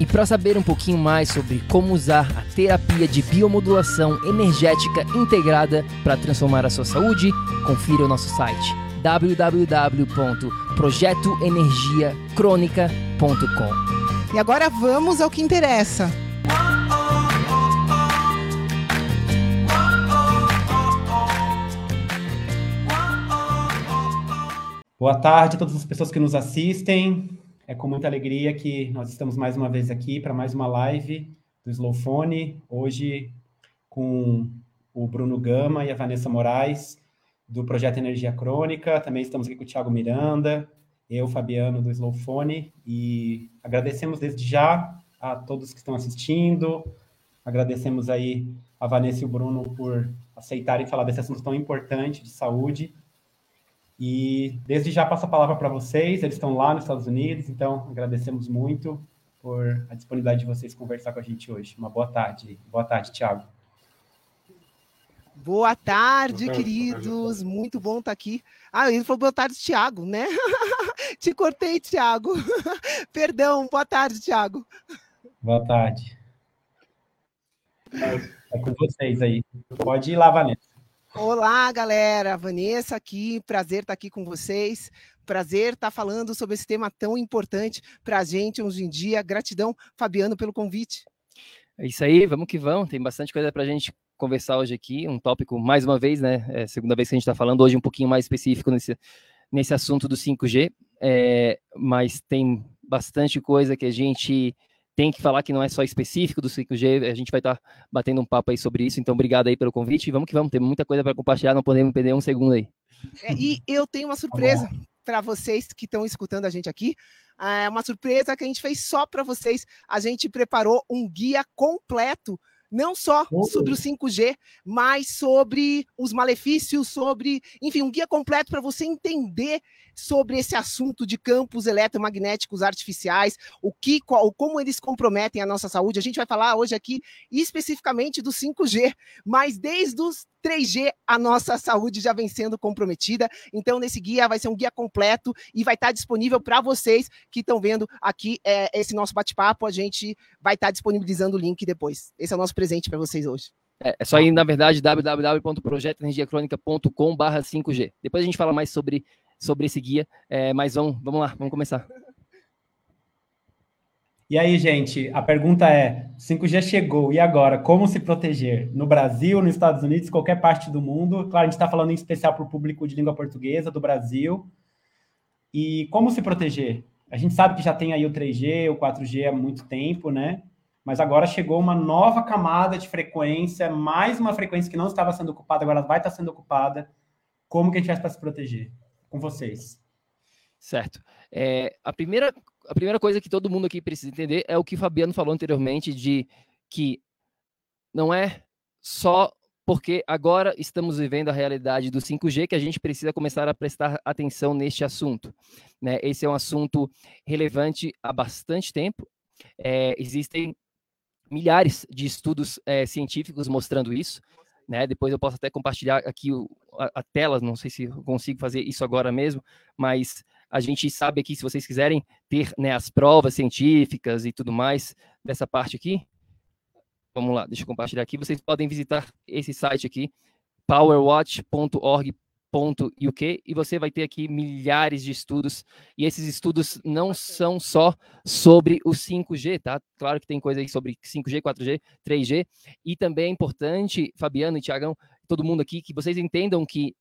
E para saber um pouquinho mais sobre como usar a terapia de biomodulação energética integrada para transformar a sua saúde, confira o nosso site www.projetoenergiacronica.com. E agora vamos ao que interessa. Boa tarde a todas as pessoas que nos assistem. É com muita alegria que nós estamos mais uma vez aqui para mais uma live do Slowfone, hoje com o Bruno Gama e a Vanessa Moraes, do Projeto Energia Crônica. Também estamos aqui com o Thiago Miranda, eu, Fabiano, do Slowfone, e agradecemos desde já a todos que estão assistindo, agradecemos aí a Vanessa e o Bruno por aceitarem falar desse assunto tão importante de saúde e desde já passo a palavra para vocês, eles estão lá nos Estados Unidos, então agradecemos muito por a disponibilidade de vocês conversar com a gente hoje. Uma boa tarde. Boa tarde, Tiago. Boa tarde, boa tarde queridos. Muito bom estar aqui. Ah, ele falou boa tarde, Tiago, né? Te cortei, Tiago. Perdão, boa tarde, Tiago. Boa tarde. É com vocês aí. Pode ir lá, Vanessa. Olá, galera. Vanessa aqui. Prazer estar aqui com vocês. Prazer estar falando sobre esse tema tão importante para a gente hoje em dia. Gratidão, Fabiano, pelo convite. É isso aí, vamos que vamos. Tem bastante coisa para a gente conversar hoje aqui. Um tópico, mais uma vez, né? É segunda vez que a gente está falando, hoje um pouquinho mais específico nesse, nesse assunto do 5G. É, mas tem bastante coisa que a gente tem que falar que não é só específico do 5G, a gente vai estar tá batendo um papo aí sobre isso, então obrigado aí pelo convite, vamos que vamos, tem muita coisa para compartilhar, não podemos perder um segundo aí. É, e eu tenho uma surpresa tá para vocês que estão escutando a gente aqui, é uma surpresa que a gente fez só para vocês, a gente preparou um guia completo não só sobre o 5G, mas sobre os malefícios, sobre, enfim, um guia completo para você entender sobre esse assunto de campos eletromagnéticos artificiais, o que, qual, como eles comprometem a nossa saúde. A gente vai falar hoje aqui especificamente do 5G, mas desde os 3G a nossa saúde já vem sendo comprometida. Então, nesse guia vai ser um guia completo e vai estar disponível para vocês que estão vendo aqui é, esse nosso bate-papo. A gente vai estar disponibilizando o link depois. Esse é o nosso presente para vocês hoje. É, é só ir, na verdade, www.projetoenergiacronica.com/barra 5G. Depois a gente fala mais sobre, sobre esse guia, é, mas vamos, vamos lá, vamos começar. E aí, gente, a pergunta é: 5G chegou, e agora? Como se proteger? No Brasil, nos Estados Unidos, qualquer parte do mundo? Claro, a gente está falando em especial para o público de língua portuguesa do Brasil. E como se proteger? A gente sabe que já tem aí o 3G, o 4G há muito tempo, né? Mas agora chegou uma nova camada de frequência, mais uma frequência que não estava sendo ocupada, agora vai estar sendo ocupada. Como que a gente faz para se proteger? Com vocês. Certo. É, a primeira a primeira coisa que todo mundo aqui precisa entender é o que o Fabiano falou anteriormente, de que não é só porque agora estamos vivendo a realidade do 5G que a gente precisa começar a prestar atenção neste assunto. Né? Esse é um assunto relevante há bastante tempo. É, existem milhares de estudos é, científicos mostrando isso. Né? Depois eu posso até compartilhar aqui o, a, a, tela, não sei se eu consigo fazer isso agora mesmo, mas a gente sabe aqui, se vocês quiserem ter né, as provas científicas e tudo mais dessa parte aqui, vamos lá, deixa eu compartilhar aqui. Vocês podem visitar esse site aqui, powerwatch.org.uk, e você vai ter aqui milhares de estudos, e esses estudos não são só sobre o 5G, tá? Claro que tem coisa aí sobre 5G, 4G, 3G, e também é importante, Fabiano e Tiagão, todo mundo aqui, que vocês entendam que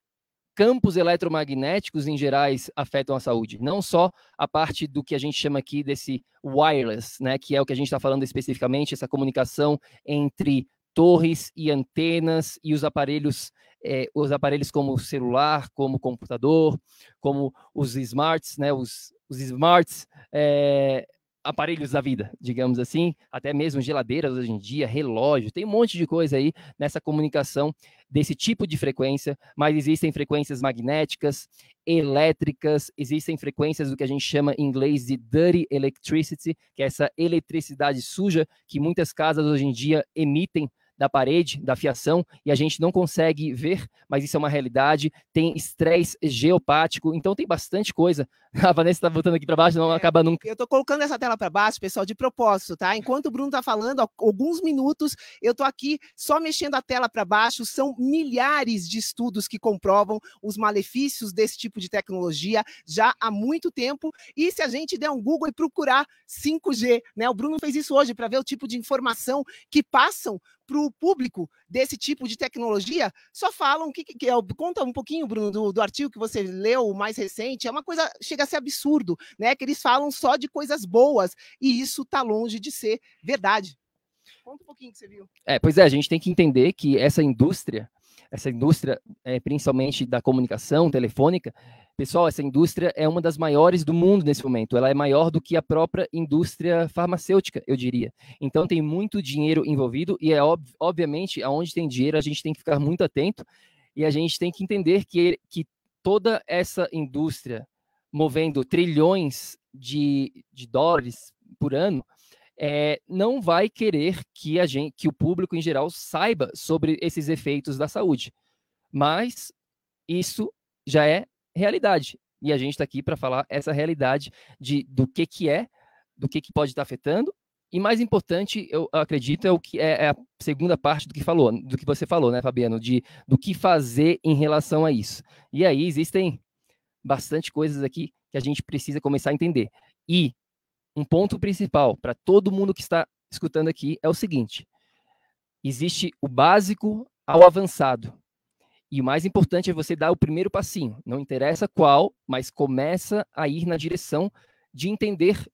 campos eletromagnéticos em gerais afetam a saúde, não só a parte do que a gente chama aqui desse wireless, né, que é o que a gente está falando especificamente, essa comunicação entre torres e antenas e os aparelhos, é, os aparelhos como celular, como computador, como os smarts, né, os, os smarts é, aparelhos da vida, digamos assim, até mesmo geladeiras hoje em dia, relógio, tem um monte de coisa aí nessa comunicação desse tipo de frequência, mas existem frequências magnéticas, elétricas, existem frequências do que a gente chama em inglês de dirty electricity, que é essa eletricidade suja que muitas casas hoje em dia emitem da parede, da fiação, e a gente não consegue ver, mas isso é uma realidade. Tem estresse geopático, então tem bastante coisa. A Vanessa está voltando aqui para baixo, não é, acaba nunca. Eu estou colocando essa tela para baixo, pessoal, de propósito, tá? Enquanto o Bruno está falando, alguns minutos, eu estou aqui só mexendo a tela para baixo. São milhares de estudos que comprovam os malefícios desse tipo de tecnologia já há muito tempo. E se a gente der um Google e procurar 5G, né? O Bruno fez isso hoje para ver o tipo de informação que passam para o público desse tipo de tecnologia, só falam que, que, que, conta um pouquinho, Bruno, do, do artigo que você leu, o mais recente, é uma coisa, chega ser absurdo, né? Que eles falam só de coisas boas, e isso está longe de ser verdade. Conta um pouquinho que você viu. É, pois é, a gente tem que entender que essa indústria, essa indústria, é, principalmente da comunicação telefônica, Pessoal, essa indústria é uma das maiores do mundo nesse momento. Ela é maior do que a própria indústria farmacêutica, eu diria. Então tem muito dinheiro envolvido e é ob obviamente aonde tem dinheiro a gente tem que ficar muito atento e a gente tem que entender que, que toda essa indústria movendo trilhões de, de dólares por ano é, não vai querer que a gente, que o público em geral saiba sobre esses efeitos da saúde. Mas isso já é realidade. E a gente está aqui para falar essa realidade de, do que, que é, do que, que pode estar tá afetando. E mais importante, eu acredito, é o que é, é, a segunda parte do que falou, do que você falou, né, Fabiano, de do que fazer em relação a isso. E aí existem bastante coisas aqui que a gente precisa começar a entender. E um ponto principal para todo mundo que está escutando aqui é o seguinte: existe o básico ao avançado. E o mais importante é você dar o primeiro passinho. Não interessa qual, mas começa a ir na direção de entender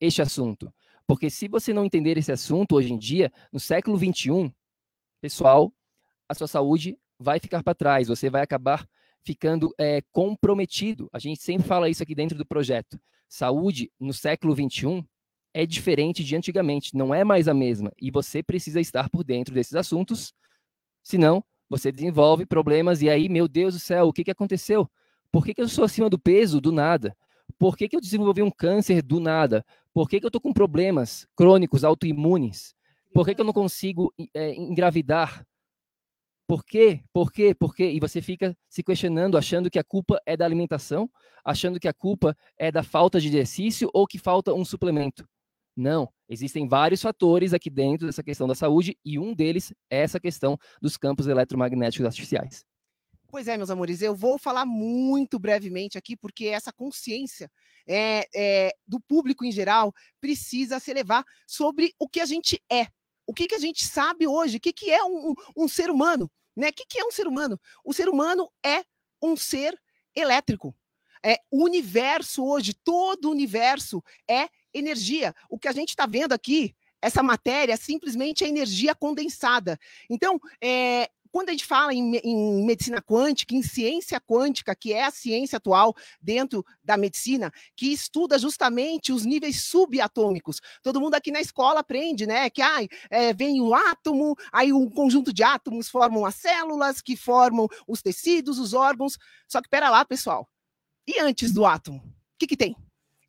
este assunto. Porque se você não entender esse assunto hoje em dia, no século 21, pessoal, a sua saúde vai ficar para trás. Você vai acabar ficando é, comprometido. A gente sempre fala isso aqui dentro do projeto. Saúde no século 21 é diferente de antigamente, não é mais a mesma. E você precisa estar por dentro desses assuntos, senão você desenvolve problemas e aí, meu Deus do céu, o que, que aconteceu? Por que, que eu sou acima do peso do nada? Por que, que eu desenvolvi um câncer do nada? Por que, que eu estou com problemas crônicos, autoimunes? Por que, que eu não consigo é, engravidar? Por quê? Por quê? Por quê? E você fica se questionando, achando que a culpa é da alimentação, achando que a culpa é da falta de exercício ou que falta um suplemento. Não, existem vários fatores aqui dentro dessa questão da saúde e um deles é essa questão dos campos eletromagnéticos artificiais. Pois é, meus amores, eu vou falar muito brevemente aqui, porque essa consciência é, é, do público em geral precisa se elevar sobre o que a gente é, o que, que a gente sabe hoje, o que, que é um, um ser humano, né? O que, que é um ser humano? O ser humano é um ser elétrico. É, o universo hoje, todo o universo é energia. O que a gente está vendo aqui, essa matéria, simplesmente é energia condensada. Então, é, quando a gente fala em, em, medicina quântica, em ciência quântica, que é a ciência atual dentro da medicina, que estuda justamente os níveis subatômicos. Todo mundo aqui na escola aprende, né? Que ai, é, vem um átomo, aí um conjunto de átomos formam as células, que formam os tecidos, os órgãos. Só que pera lá, pessoal. E antes do átomo, o que, que tem?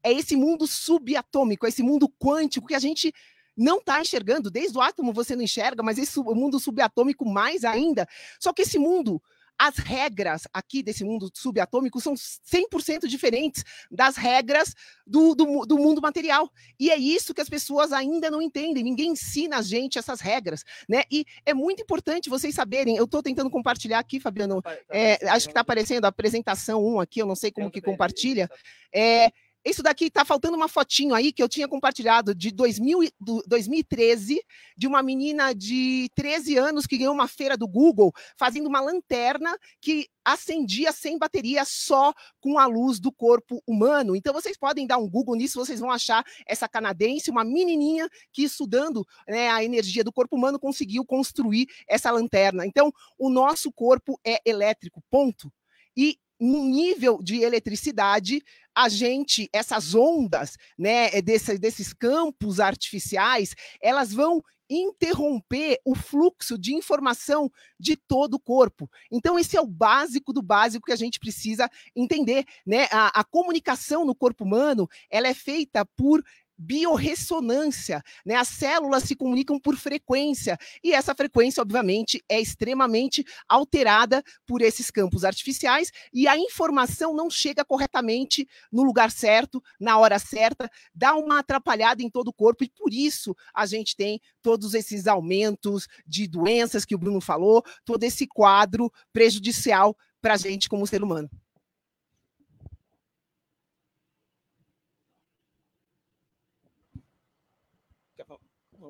é esse mundo subatômico, esse mundo quântico que a gente não está enxergando. Desde o átomo você não enxerga, mas esse mundo subatômico mais ainda. Só que esse mundo, as regras aqui desse mundo subatômico são 100% diferentes das regras do, do, do, mundo material. E é isso que as pessoas ainda não entendem. Ninguém ensina a gente essas regras, né? E é muito importante vocês saberem. Eu estou tentando compartilhar aqui, Fabiano. É, acho que está aparecendo a apresentação 1 aqui, eu não sei como que compartilha. É, isso daqui tá faltando uma fotinho aí que eu tinha compartilhado de 2000, do, 2013, de uma menina de 13 anos que ganhou uma feira do Google fazendo uma lanterna que acendia sem bateria só com a luz do corpo humano. Então vocês podem dar um Google nisso, vocês vão achar essa canadense, uma menininha que estudando né, a energia do corpo humano conseguiu construir essa lanterna. Então o nosso corpo é elétrico, ponto. E no nível de eletricidade, a gente, essas ondas, né, eh, desse, desses campos artificiais, elas vão interromper o fluxo de informação de todo o corpo. Então, esse é o básico do básico que a gente precisa entender. Né? A, a comunicação no corpo humano ela é feita por biorressonância, né? As células se comunicam por frequência e essa frequência, obviamente, é extremamente alterada por esses campos artificiais e a informação não chega corretamente no lugar certo, na hora certa, dá uma atrapalhada em todo o corpo e por isso a gente tem todos esses aumentos de doenças que o Bruno falou, todo esse quadro prejudicial para a gente como ser humano.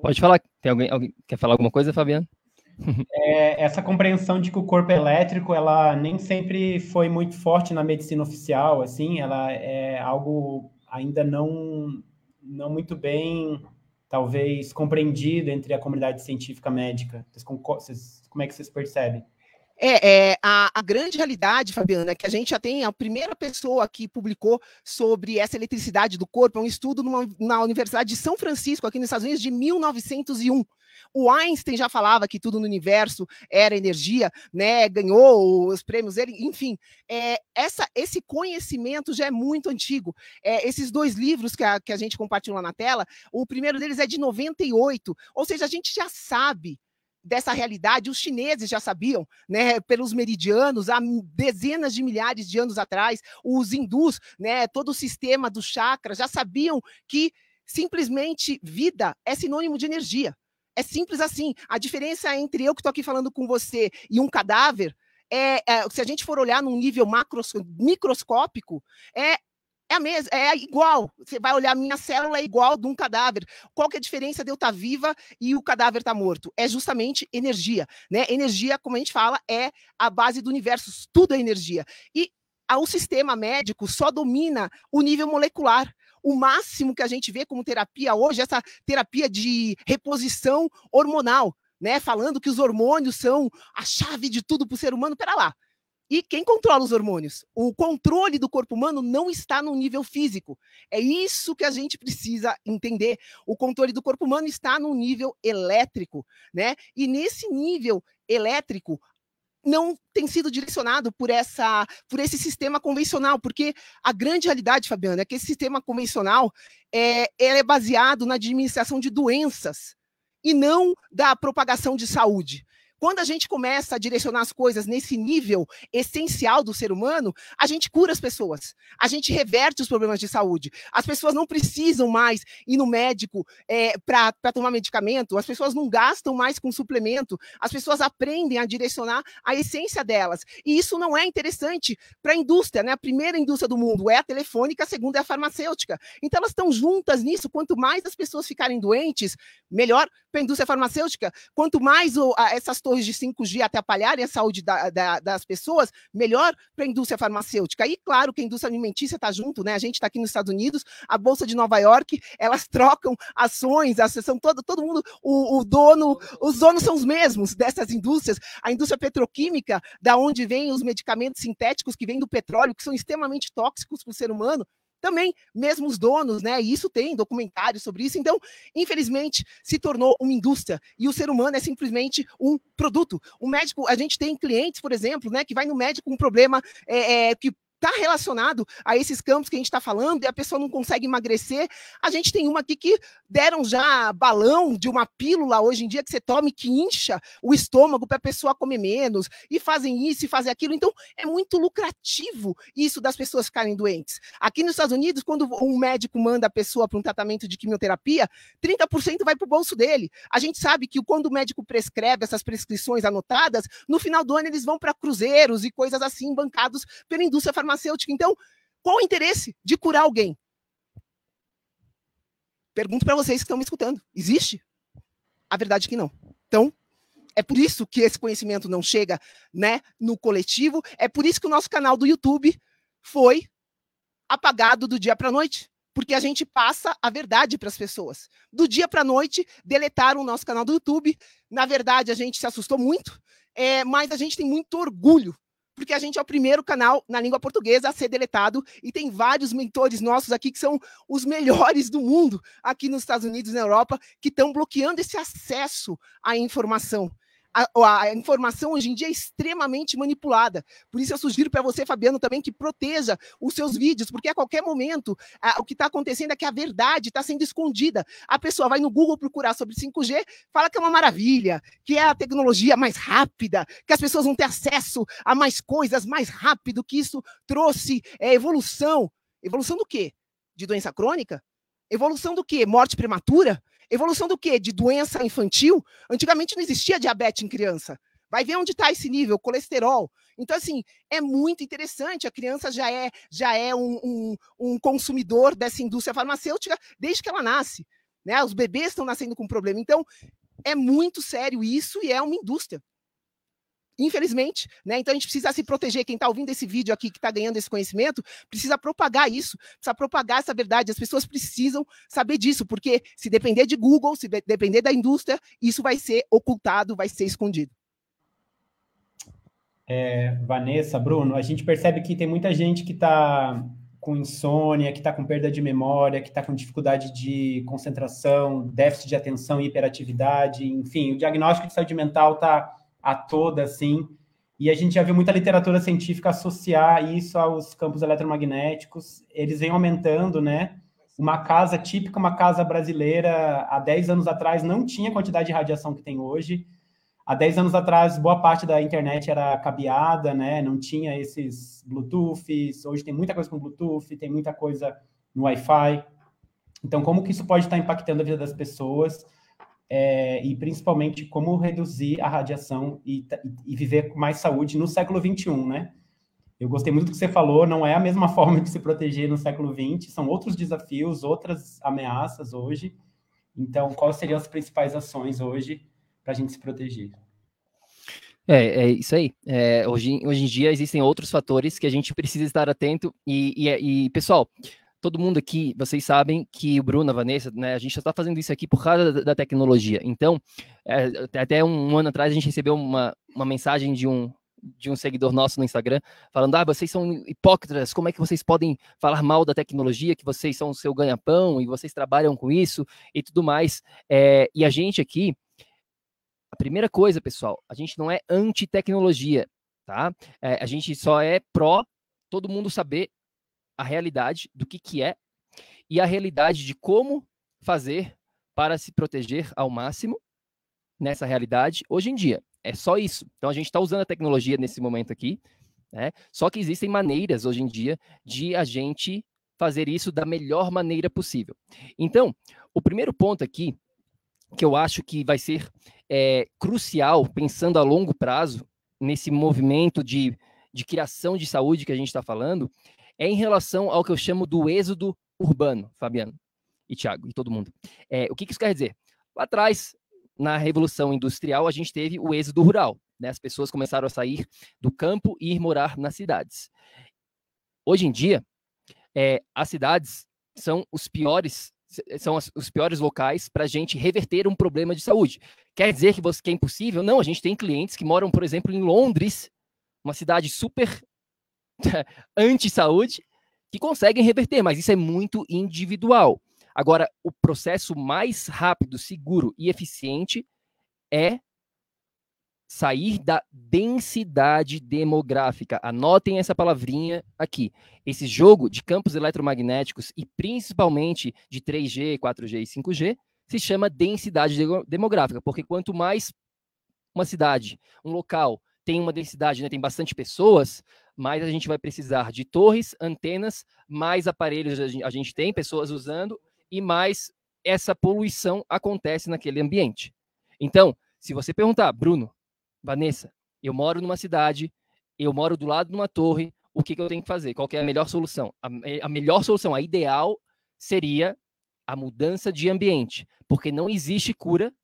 Pode falar. Tem alguém, alguém quer falar alguma coisa, Fabiano? É, essa compreensão de que o corpo elétrico, ela nem sempre foi muito forte na medicina oficial, assim, ela é algo ainda não, não muito bem, talvez, compreendido entre a comunidade científica médica. Vocês, como é que vocês percebem? É, é a, a, grande realidade, Fabiana, é que a gente já tem a primeira pessoa que publicou sobre essa eletricidade do corpo, é um estudo numa, na Universidade de São Francisco, aqui nos Estados Unidos, de 1901. O Einstein já falava que tudo no universo era energia, né? Ganhou os prêmios dele, enfim. É, essa, esse conhecimento já é muito antigo. É, esses dois livros que a, que a gente compartilhou na tela, o primeiro deles é de 98, ou seja, a gente já sabe dessa realidade, os chineses já sabiam, né, pelos meridianos, há dezenas de milhares de anos atrás, os hindus, né, todo o sistema dos chakras já sabiam que simplesmente vida é sinônimo de energia. É simples assim. A diferença entre eu que estou aqui falando com você e um cadáver é, é, se a gente for olhar num nível macros, microscópico, é é a mesma, é igual. Você vai olhar, minha célula é igual de um cadáver. Qual que é a diferença de eu estar tá viva e o cadáver estar tá morto? É justamente energia, né? Energia, como a gente fala, é a base do universo, tudo é energia. E o sistema médico só domina o nível molecular. O máximo que a gente vê como terapia hoje é essa terapia de reposição hormonal, né? Falando que os hormônios são a chave de tudo para o ser humano. Pera lá. E quem controla os hormônios? O controle do corpo humano não está no nível físico. É isso que a gente precisa entender. O controle do corpo humano está no nível elétrico, né? E nesse nível elétrico, não tem sido direcionado por essa por esse sistema convencional, porque a grande realidade, Fabiana, é que esse sistema convencional é, é baseado na administração de doenças e não da propagação de saúde. Quando a gente começa a direcionar as coisas nesse nível essencial do ser humano, a gente cura as pessoas, a gente reverte os problemas de saúde. As pessoas não precisam mais ir no médico é, para tomar medicamento, as pessoas não gastam mais com suplemento, as pessoas aprendem a direcionar a essência delas. E isso não é interessante para a indústria, né? A primeira indústria do mundo é a telefônica, a segunda é a farmacêutica. Então elas estão juntas nisso. Quanto mais as pessoas ficarem doentes, melhor para a indústria farmacêutica. Quanto mais o, a, essas torres de 5G atrapalharem a saúde da, da, das pessoas, melhor para a indústria farmacêutica. E claro que a indústria alimentícia está junto, né? A gente está aqui nos Estados Unidos, a Bolsa de Nova York, elas trocam ações, a sessão todo, todo mundo, o, o dono, os donos são os mesmos dessas indústrias. A indústria petroquímica, da onde vêm os medicamentos sintéticos que vêm do petróleo, que são extremamente tóxicos para o ser humano, também mesmo os donos, né? Isso tem documentários sobre isso. Então, infelizmente, se tornou uma indústria e o ser humano é simplesmente um produto. O médico, a gente tem clientes, por exemplo, né, que vai no médico com um problema é, é, que está relacionado a esses campos que a gente está falando e a pessoa não consegue emagrecer. A gente tem uma aqui que deram já balão de uma pílula hoje em dia que você tome que incha o estômago para a pessoa comer menos e fazem isso e fazem aquilo. Então é muito lucrativo isso das pessoas ficarem doentes. Aqui nos Estados Unidos, quando um médico manda a pessoa para um tratamento de quimioterapia, 30% vai para o bolso dele. A gente sabe que quando o médico prescreve essas prescrições anotadas, no final do ano eles vão para cruzeiros e coisas assim bancados pela indústria farmacêutica farmacêutica. Então, qual o interesse de curar alguém? Pergunto para vocês que estão me escutando: existe? A verdade é que não. Então, é por isso que esse conhecimento não chega né, no coletivo, é por isso que o nosso canal do YouTube foi apagado do dia para a noite. Porque a gente passa a verdade para as pessoas. Do dia para a noite, deletaram o nosso canal do YouTube. Na verdade, a gente se assustou muito, é, mas a gente tem muito orgulho porque a gente é o primeiro canal na língua portuguesa a ser deletado e tem vários mentores nossos aqui que são os melhores do mundo aqui nos Estados Unidos e na Europa que estão bloqueando esse acesso à informação a, a, informação hoje em dia é extremamente manipulada. Por isso eu sugiro para você, Fabiano, também que proteja os seus vídeos, porque a qualquer momento a, o que está acontecendo é que a verdade está sendo escondida. A pessoa vai no Google procurar sobre 5G, fala que é uma maravilha, que é a tecnologia mais rápida, que as pessoas vão ter acesso a mais coisas mais rápido, que isso trouxe é, evolução. Evolução do quê? De doença crônica? Evolução do quê? Morte prematura? Evolução do quê? De doença infantil? Antigamente não existia diabetes em criança. Vai ver onde está esse nível, colesterol. Então, assim, é muito interessante. A criança já é, já é um, um, um consumidor dessa indústria farmacêutica desde que ela nasce. Né? Os bebês estão nascendo com problema. Então, é muito sério isso e é uma indústria. Infelizmente, né? Então a gente precisa se proteger. Quem está ouvindo esse vídeo aqui, que está ganhando esse conhecimento, precisa propagar isso, precisa propagar essa verdade. As pessoas precisam saber disso, porque se depender de Google, se depender da indústria, isso vai ser ocultado, vai ser escondido. É, Vanessa, Bruno, a gente percebe que tem muita gente que está com insônia, que está com perda de memória, que está com dificuldade de concentração, déficit de atenção e hiperatividade, enfim, o diagnóstico de saúde mental está a toda, assim. E a gente já viu muita literatura científica associar isso aos campos eletromagnéticos. Eles vêm aumentando, né? Uma casa típica, uma casa brasileira, há 10 anos atrás não tinha a quantidade de radiação que tem hoje. Há 10 anos atrás, boa parte da internet era cabeada, né? Não tinha esses Bluetooths. Hoje tem muita coisa com Bluetooth, tem muita coisa no Wi-Fi. Então, como que isso pode estar impactando a vida das pessoas? É, e principalmente como reduzir a radiação e, e, viver com mais saúde no século 21, né? Eu gostei muito do que você falou, não é a mesma forma de se proteger no século 20, são outros desafios, outras ameaças hoje. Então, quais seriam as principais ações hoje para a gente se proteger? É, é isso aí. É, hoje, hoje em dia existem outros fatores que a gente precisa estar atento. E, e, e pessoal, todo mundo aqui, vocês sabem que o Bruno, a Vanessa, né, a gente está fazendo isso aqui por causa da, da tecnologia. Então, é, até um ano atrás a gente recebeu uma, uma mensagem de um, de um seguidor nosso no Instagram, falando: ah, vocês são hipócritas, como é que vocês podem falar mal da tecnologia, que vocês são o seu ganha-pão e vocês trabalham com isso e tudo mais. É, e a gente aqui, a primeira coisa, pessoal, a gente não é anti-tecnologia, tá? É, a gente só é pró todo mundo saber a realidade do que, que é e a realidade de como fazer para se proteger ao máximo nessa realidade hoje em dia. É só isso. Então a gente está usando a tecnologia nesse momento aqui, né? Só que existem maneiras hoje em dia de a gente fazer isso da melhor maneira possível. Então, o primeiro ponto aqui que eu acho que vai ser é, crucial, pensando a longo prazo, nesse movimento de, de criação de saúde que a gente está falando, é em relação ao que eu chamo do êxodo urbano, Fabiano e Tiago e todo mundo. É, o que, que isso quer dizer? Lá atrás, na Revolução Industrial, a gente teve o êxodo rural. Né? As pessoas começaram a sair do campo e ir morar nas cidades. Hoje em dia, é, as cidades são os piores são os piores locais para a gente reverter um problema de saúde. Quer dizer que, você, que é impossível? Não, a gente tem clientes que moram, por exemplo, em Londres, uma cidade super anti-saúde que conseguem reverter, mas isso é muito individual. Agora, o processo mais rápido, seguro e eficiente é sair da densidade demográfica. Anotem essa palavrinha aqui. Esse jogo de campos eletromagnéticos e principalmente de 3G, 4G e 5G se chama densidade demográfica, porque quanto mais uma cidade, um local tem uma densidade, né, tem bastante pessoas, mais a gente vai precisar de torres, antenas, mais aparelhos a gente tem, pessoas usando, e mais essa poluição acontece naquele ambiente. Então, se você perguntar, Bruno, Vanessa, eu moro numa cidade, eu moro do lado de uma torre, o que, que eu tenho que fazer? Qual que é a melhor solução? A, a melhor solução, a ideal, seria a mudança de ambiente, porque não existe cura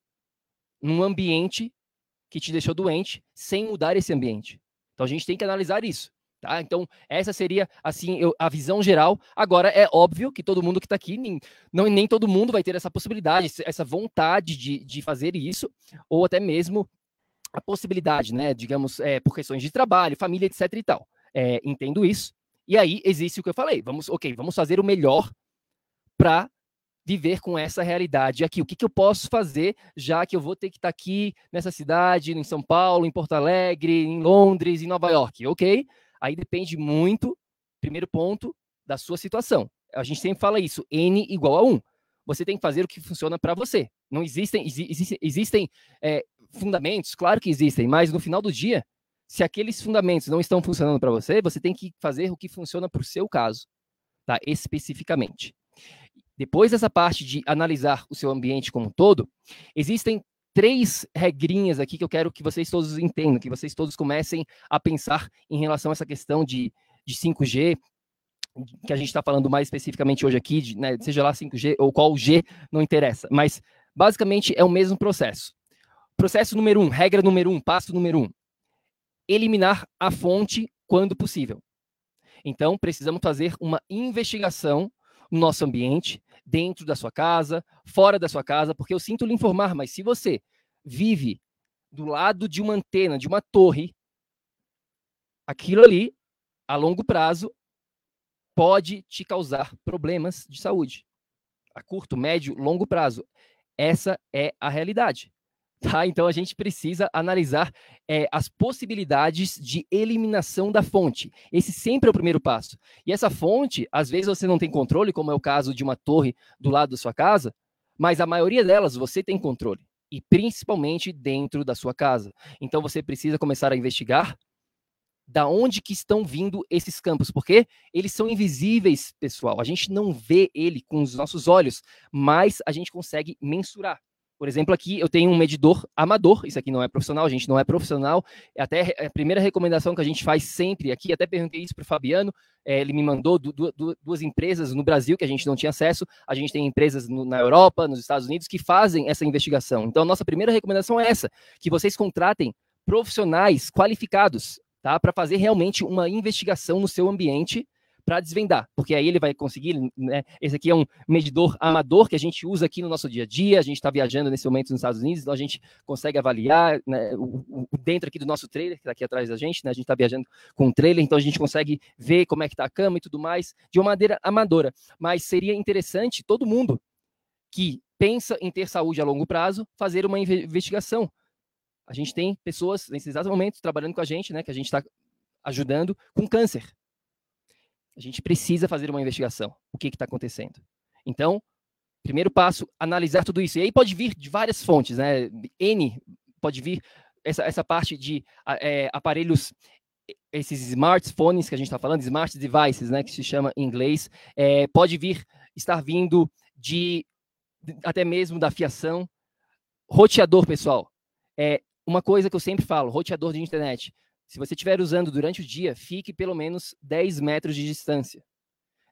num ambiente que te deixou doente sem mudar esse ambiente. Então a gente tem que analisar isso. Tá? Então, essa seria assim eu, a visão geral. Agora, é óbvio que todo mundo que está aqui, nem, não, nem todo mundo vai ter essa possibilidade, essa vontade de, de fazer isso, ou até mesmo a possibilidade, né? Digamos, é, por questões de trabalho, família, etc. e tal. É, entendo isso. E aí existe o que eu falei. Vamos, ok, vamos fazer o melhor para viver com essa realidade aqui. O que, que, eu posso fazer, já que eu vou ter que estar tá aqui nessa cidade, em São Paulo, em Porto Alegre, em Londres, em Nova York, ok? Aí depende muito, primeiro ponto, da sua situação. A gente sempre fala isso, N igual a 1. Você tem que fazer o que funciona para você. Não existem, existem, existem é, fundamentos, claro que existem, mas no final do dia, se aqueles fundamentos não estão funcionando para você, você tem que fazer o que funciona para o seu caso, tá? Especificamente. Depois dessa parte de analisar o seu ambiente como um todo, existem três regrinhas aqui que eu quero que vocês todos entendam, que vocês todos comecem a pensar em relação a essa questão de, de 5G, que a gente está falando mais especificamente hoje aqui, de, né, seja lá 5G ou qual G, não interessa. Mas basicamente é o mesmo processo. Processo número um, regra número um, passo número um: eliminar a fonte quando possível. Então, precisamos fazer uma investigação no nosso ambiente, dentro da sua casa, fora da sua casa, porque eu sinto lhe informar, mas se você vive do lado de uma antena, de uma torre, aquilo ali, a longo prazo, pode te causar problemas de saúde. A curto, médio, longo prazo. Essa é a realidade. Tá? Então a gente precisa analisar é, as possibilidades de eliminação da fonte. Esse sempre é o primeiro passo. E essa fonte, às vezes você não tem controle, como é o caso de uma torre do lado da sua casa, mas a maioria delas você tem controle. E principalmente dentro da sua casa. Então você precisa começar a investigar da onde que estão vindo esses campos, porque eles são invisíveis, pessoal. A gente não vê ele com os nossos olhos, mas a gente consegue mensurar. Por exemplo, aqui eu tenho um medidor amador, isso aqui não é profissional, a gente não é profissional. É até a primeira recomendação que a gente faz sempre aqui, até perguntei isso para o Fabiano, é, ele me mandou du, du, duas empresas no Brasil que a gente não tinha acesso, a gente tem empresas na Europa, nos Estados Unidos, que fazem essa investigação. Então, a nossa primeira recomendação é essa, que vocês contratem profissionais qualificados tá, para fazer realmente uma investigação no seu ambiente para desvendar, porque aí ele vai conseguir, né? Esse aqui é um medidor amador que a gente usa aqui no nosso dia a dia. A gente está viajando nesse momento nos Estados Unidos, então a gente consegue avaliar né, o, o, dentro aqui do nosso trailer, que está aqui atrás da gente, né? A gente está viajando com um trailer, então a gente consegue ver como é que está a cama e tudo mais, de uma maneira amadora. Mas seria interessante todo mundo que pensa em ter saúde a longo prazo fazer uma investigação. A gente tem pessoas nesse exato momento trabalhando com a gente, né? Que a gente está ajudando com câncer. A gente precisa fazer uma investigação. O que está acontecendo? Então, primeiro passo, analisar tudo isso. E aí pode vir de várias fontes, né? N pode vir essa, essa parte de é, aparelhos, esses smartphones que a gente está falando, smart devices, né? Que se chama em inglês. É, pode vir, estar vindo de até mesmo da fiação. Roteador, pessoal. É uma coisa que eu sempre falo, roteador de internet. Se você estiver usando durante o dia, fique pelo menos 10 metros de distância.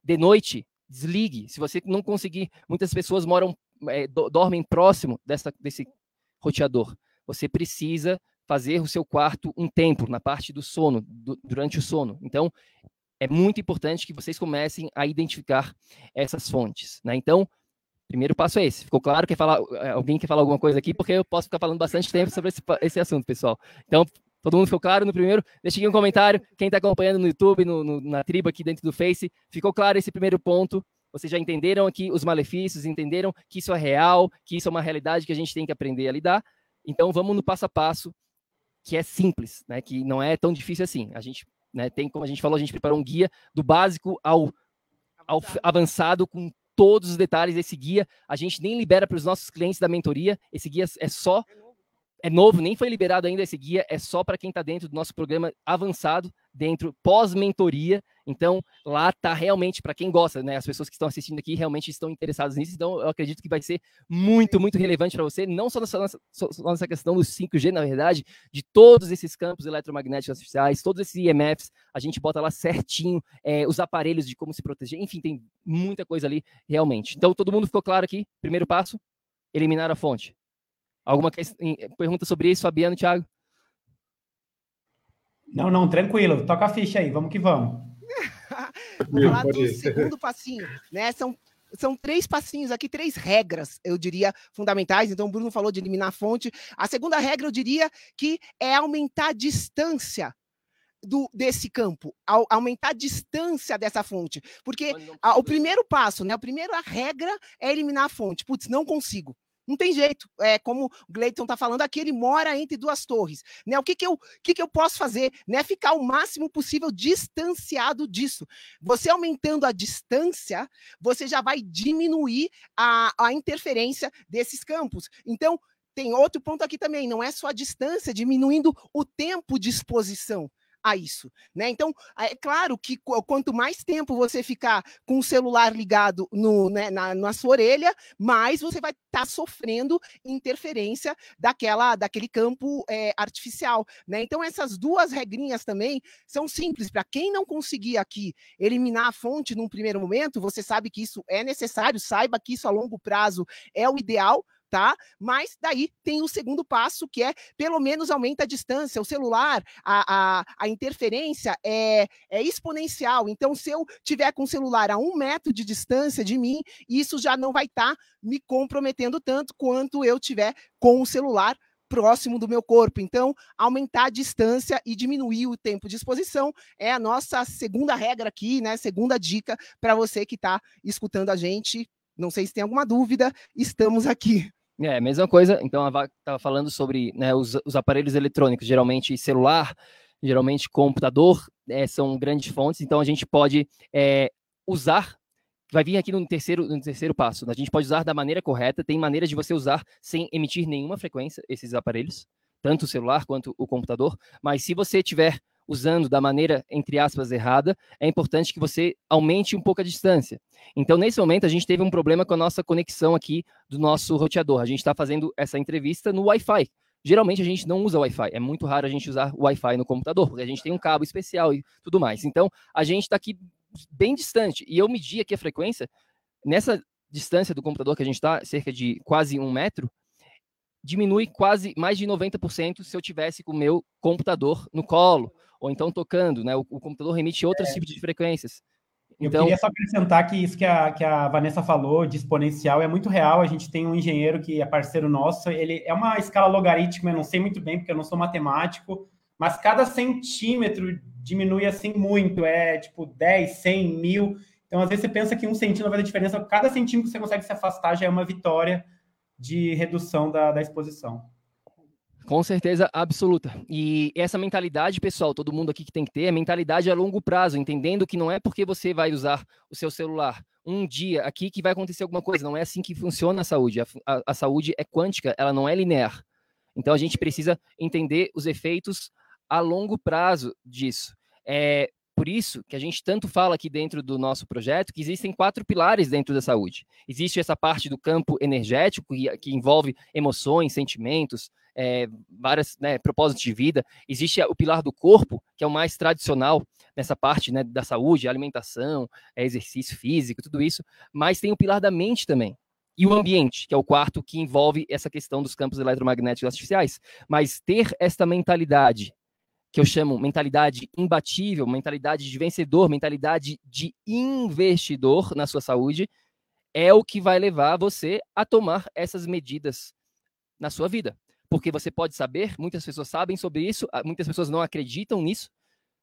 De noite, desligue. Se você não conseguir, muitas pessoas moram, é, dormem próximo dessa, desse roteador. Você precisa fazer o seu quarto um tempo na parte do sono, do, durante o sono. Então, é muito importante que vocês comecem a identificar essas fontes. Né? Então, primeiro passo é esse. Ficou claro? Quer falar, é, alguém quer falar alguma coisa aqui? Porque eu posso ficar falando bastante tempo sobre esse, esse assunto, pessoal. Então, Todo mundo ficou claro no primeiro? Deixa aqui um comentário. Quem está acompanhando no YouTube, no, no, na tribo aqui dentro do Face, ficou claro esse primeiro ponto? Vocês já entenderam aqui os malefícios, entenderam que isso é real, que isso é uma realidade que a gente tem que aprender a lidar? Então vamos no passo a passo, que é simples, né? Que não é tão difícil assim. A gente né, tem, como a gente falou, a gente preparou um guia do básico ao, ao avançado com todos os detalhes desse guia. A gente nem libera para os nossos clientes da mentoria. Esse guia é só é novo, nem foi liberado ainda esse guia, é só para quem está dentro do nosso programa avançado dentro pós-mentoria. Então, lá tá realmente, para quem gosta, né? As pessoas que estão assistindo aqui realmente estão interessadas nisso. Então, eu acredito que vai ser muito, muito relevante para você, não só nessa, nessa questão do 5G, na verdade, de todos esses campos eletromagnéticos artificiais, todos esses IMFs, a gente bota lá certinho é, os aparelhos de como se proteger. Enfim, tem muita coisa ali realmente. Então, todo mundo ficou claro aqui? Primeiro passo, eliminar a fonte. Alguma pergunta sobre isso, Fabiano, Thiago? Não, não, tranquilo. Toca a ficha aí, vamos que vamos. vamos lá do segundo passinho, né? São, são três passinhos aqui, três regras, eu diria, fundamentais. Então, o Bruno falou de eliminar a fonte. A segunda regra, eu diria, que é aumentar a distância do, desse campo, ao, aumentar a distância dessa fonte. Porque a, o primeiro passo, né? A primeira regra é eliminar a fonte. Putz, não consigo. Não tem jeito. É como o Gleiton está falando aqui, ele mora entre duas torres. Né? O que, que, eu, que, que eu posso fazer? Né? Ficar o máximo possível distanciado disso. Você aumentando a distância, você já vai diminuir a, a interferência desses campos. Então, tem outro ponto aqui também, não é só a distância, diminuindo o tempo de exposição a isso, né? Então, é claro que quanto mais tempo você ficar com o celular ligado no, né, na, na sua orelha, mais você vai estar tá sofrendo interferência daquela, daquele campo é, artificial, né? Então, essas duas regrinhas também são simples. Para quem não conseguir aqui eliminar a fonte num primeiro momento, você sabe que isso é necessário, saiba que isso a longo prazo é o ideal, tá? Mas daí tem o segundo passo, que é pelo menos aumenta a distância. O celular, a, a, a interferência é, é exponencial. Então, se eu tiver com o celular a um metro de distância de mim, isso já não vai estar tá me comprometendo tanto quanto eu tiver com o celular próximo do meu corpo. Então, aumentar a distância e diminuir o tempo de exposição é a nossa segunda regra aqui, né? Segunda dica para você que está escutando a gente. Não sei se tem alguma dúvida, estamos aqui. É, mesma coisa. Então, a Vaca estava falando sobre né, os, os, aparelhos eletrônicos, geralmente celular, geralmente computador, é, são grandes fontes. Então, a gente pode é, usar. Vai vir aqui no terceiro, no terceiro passo. Né, a gente pode usar da maneira correta. Tem maneiras de você usar sem emitir nenhuma frequência esses aparelhos, tanto o celular quanto o computador. Mas se você tiver usando da maneira, entre aspas, errada, é importante que você aumente um pouco a distância. Então, nesse momento, a gente teve um problema com a nossa conexão aqui do nosso roteador. A gente está fazendo essa entrevista no Wi-Fi. Geralmente a gente não usa Wi-Fi, é muito raro a gente usar Wi-Fi no computador, porque a gente tem um cabo especial e tudo mais. Então, a gente está aqui bem distante. E eu medi aqui a frequência, nessa distância do computador que a gente está, cerca de quase um metro, diminui quase mais de 90% se eu tivesse com o meu computador no colo, ou então tocando, né? O, o computador emite outros é. tipos de frequências. Então... Eu queria só acrescentar que isso que a, que a Vanessa falou de exponencial é muito real. A gente tem um engenheiro que é parceiro nosso, ele é uma escala logarítmica, eu não sei muito bem, porque eu não sou matemático, mas cada centímetro diminui assim muito, é tipo 10, 100, mil. Então, às vezes, você pensa que um centímetro vai fazer diferença, cada centímetro que você consegue se afastar já é uma vitória de redução da, da exposição. Com certeza absoluta. E essa mentalidade, pessoal, todo mundo aqui que tem que ter, é mentalidade a longo prazo, entendendo que não é porque você vai usar o seu celular um dia aqui que vai acontecer alguma coisa. Não é assim que funciona a saúde. A, a, a saúde é quântica, ela não é linear. Então a gente precisa entender os efeitos a longo prazo disso. É por isso que a gente tanto fala aqui dentro do nosso projeto que existem quatro pilares dentro da saúde. Existe essa parte do campo energético, que, que envolve emoções, sentimentos, é, vários né, propósitos de vida. Existe o pilar do corpo, que é o mais tradicional nessa parte né, da saúde, alimentação, é, exercício físico, tudo isso. Mas tem o pilar da mente também. E o ambiente, que é o quarto, que envolve essa questão dos campos eletromagnéticos artificiais. Mas ter esta mentalidade, que eu chamo mentalidade imbatível, mentalidade de vencedor, mentalidade de investidor na sua saúde, é o que vai levar você a tomar essas medidas na sua vida porque você pode saber, muitas pessoas sabem sobre isso, ah, muitas pessoas não acreditam nisso.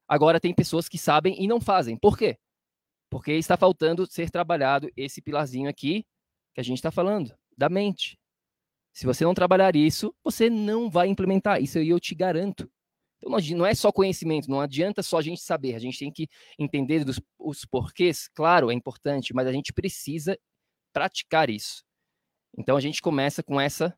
Agora tem pessoas que sabem e não fazem. Por quê? Porque está faltando ser trabalhado esse pilarzinho aqui que a gente está falando, da mente. Se você não trabalhar isso, você não vai implementar. Isso eu te garanto. Então não é só conhecimento, não adianta só a gente saber, a gente tem que entender dos, os porquês, claro, é importante, mas a gente precisa praticar isso. Então a gente começa com essa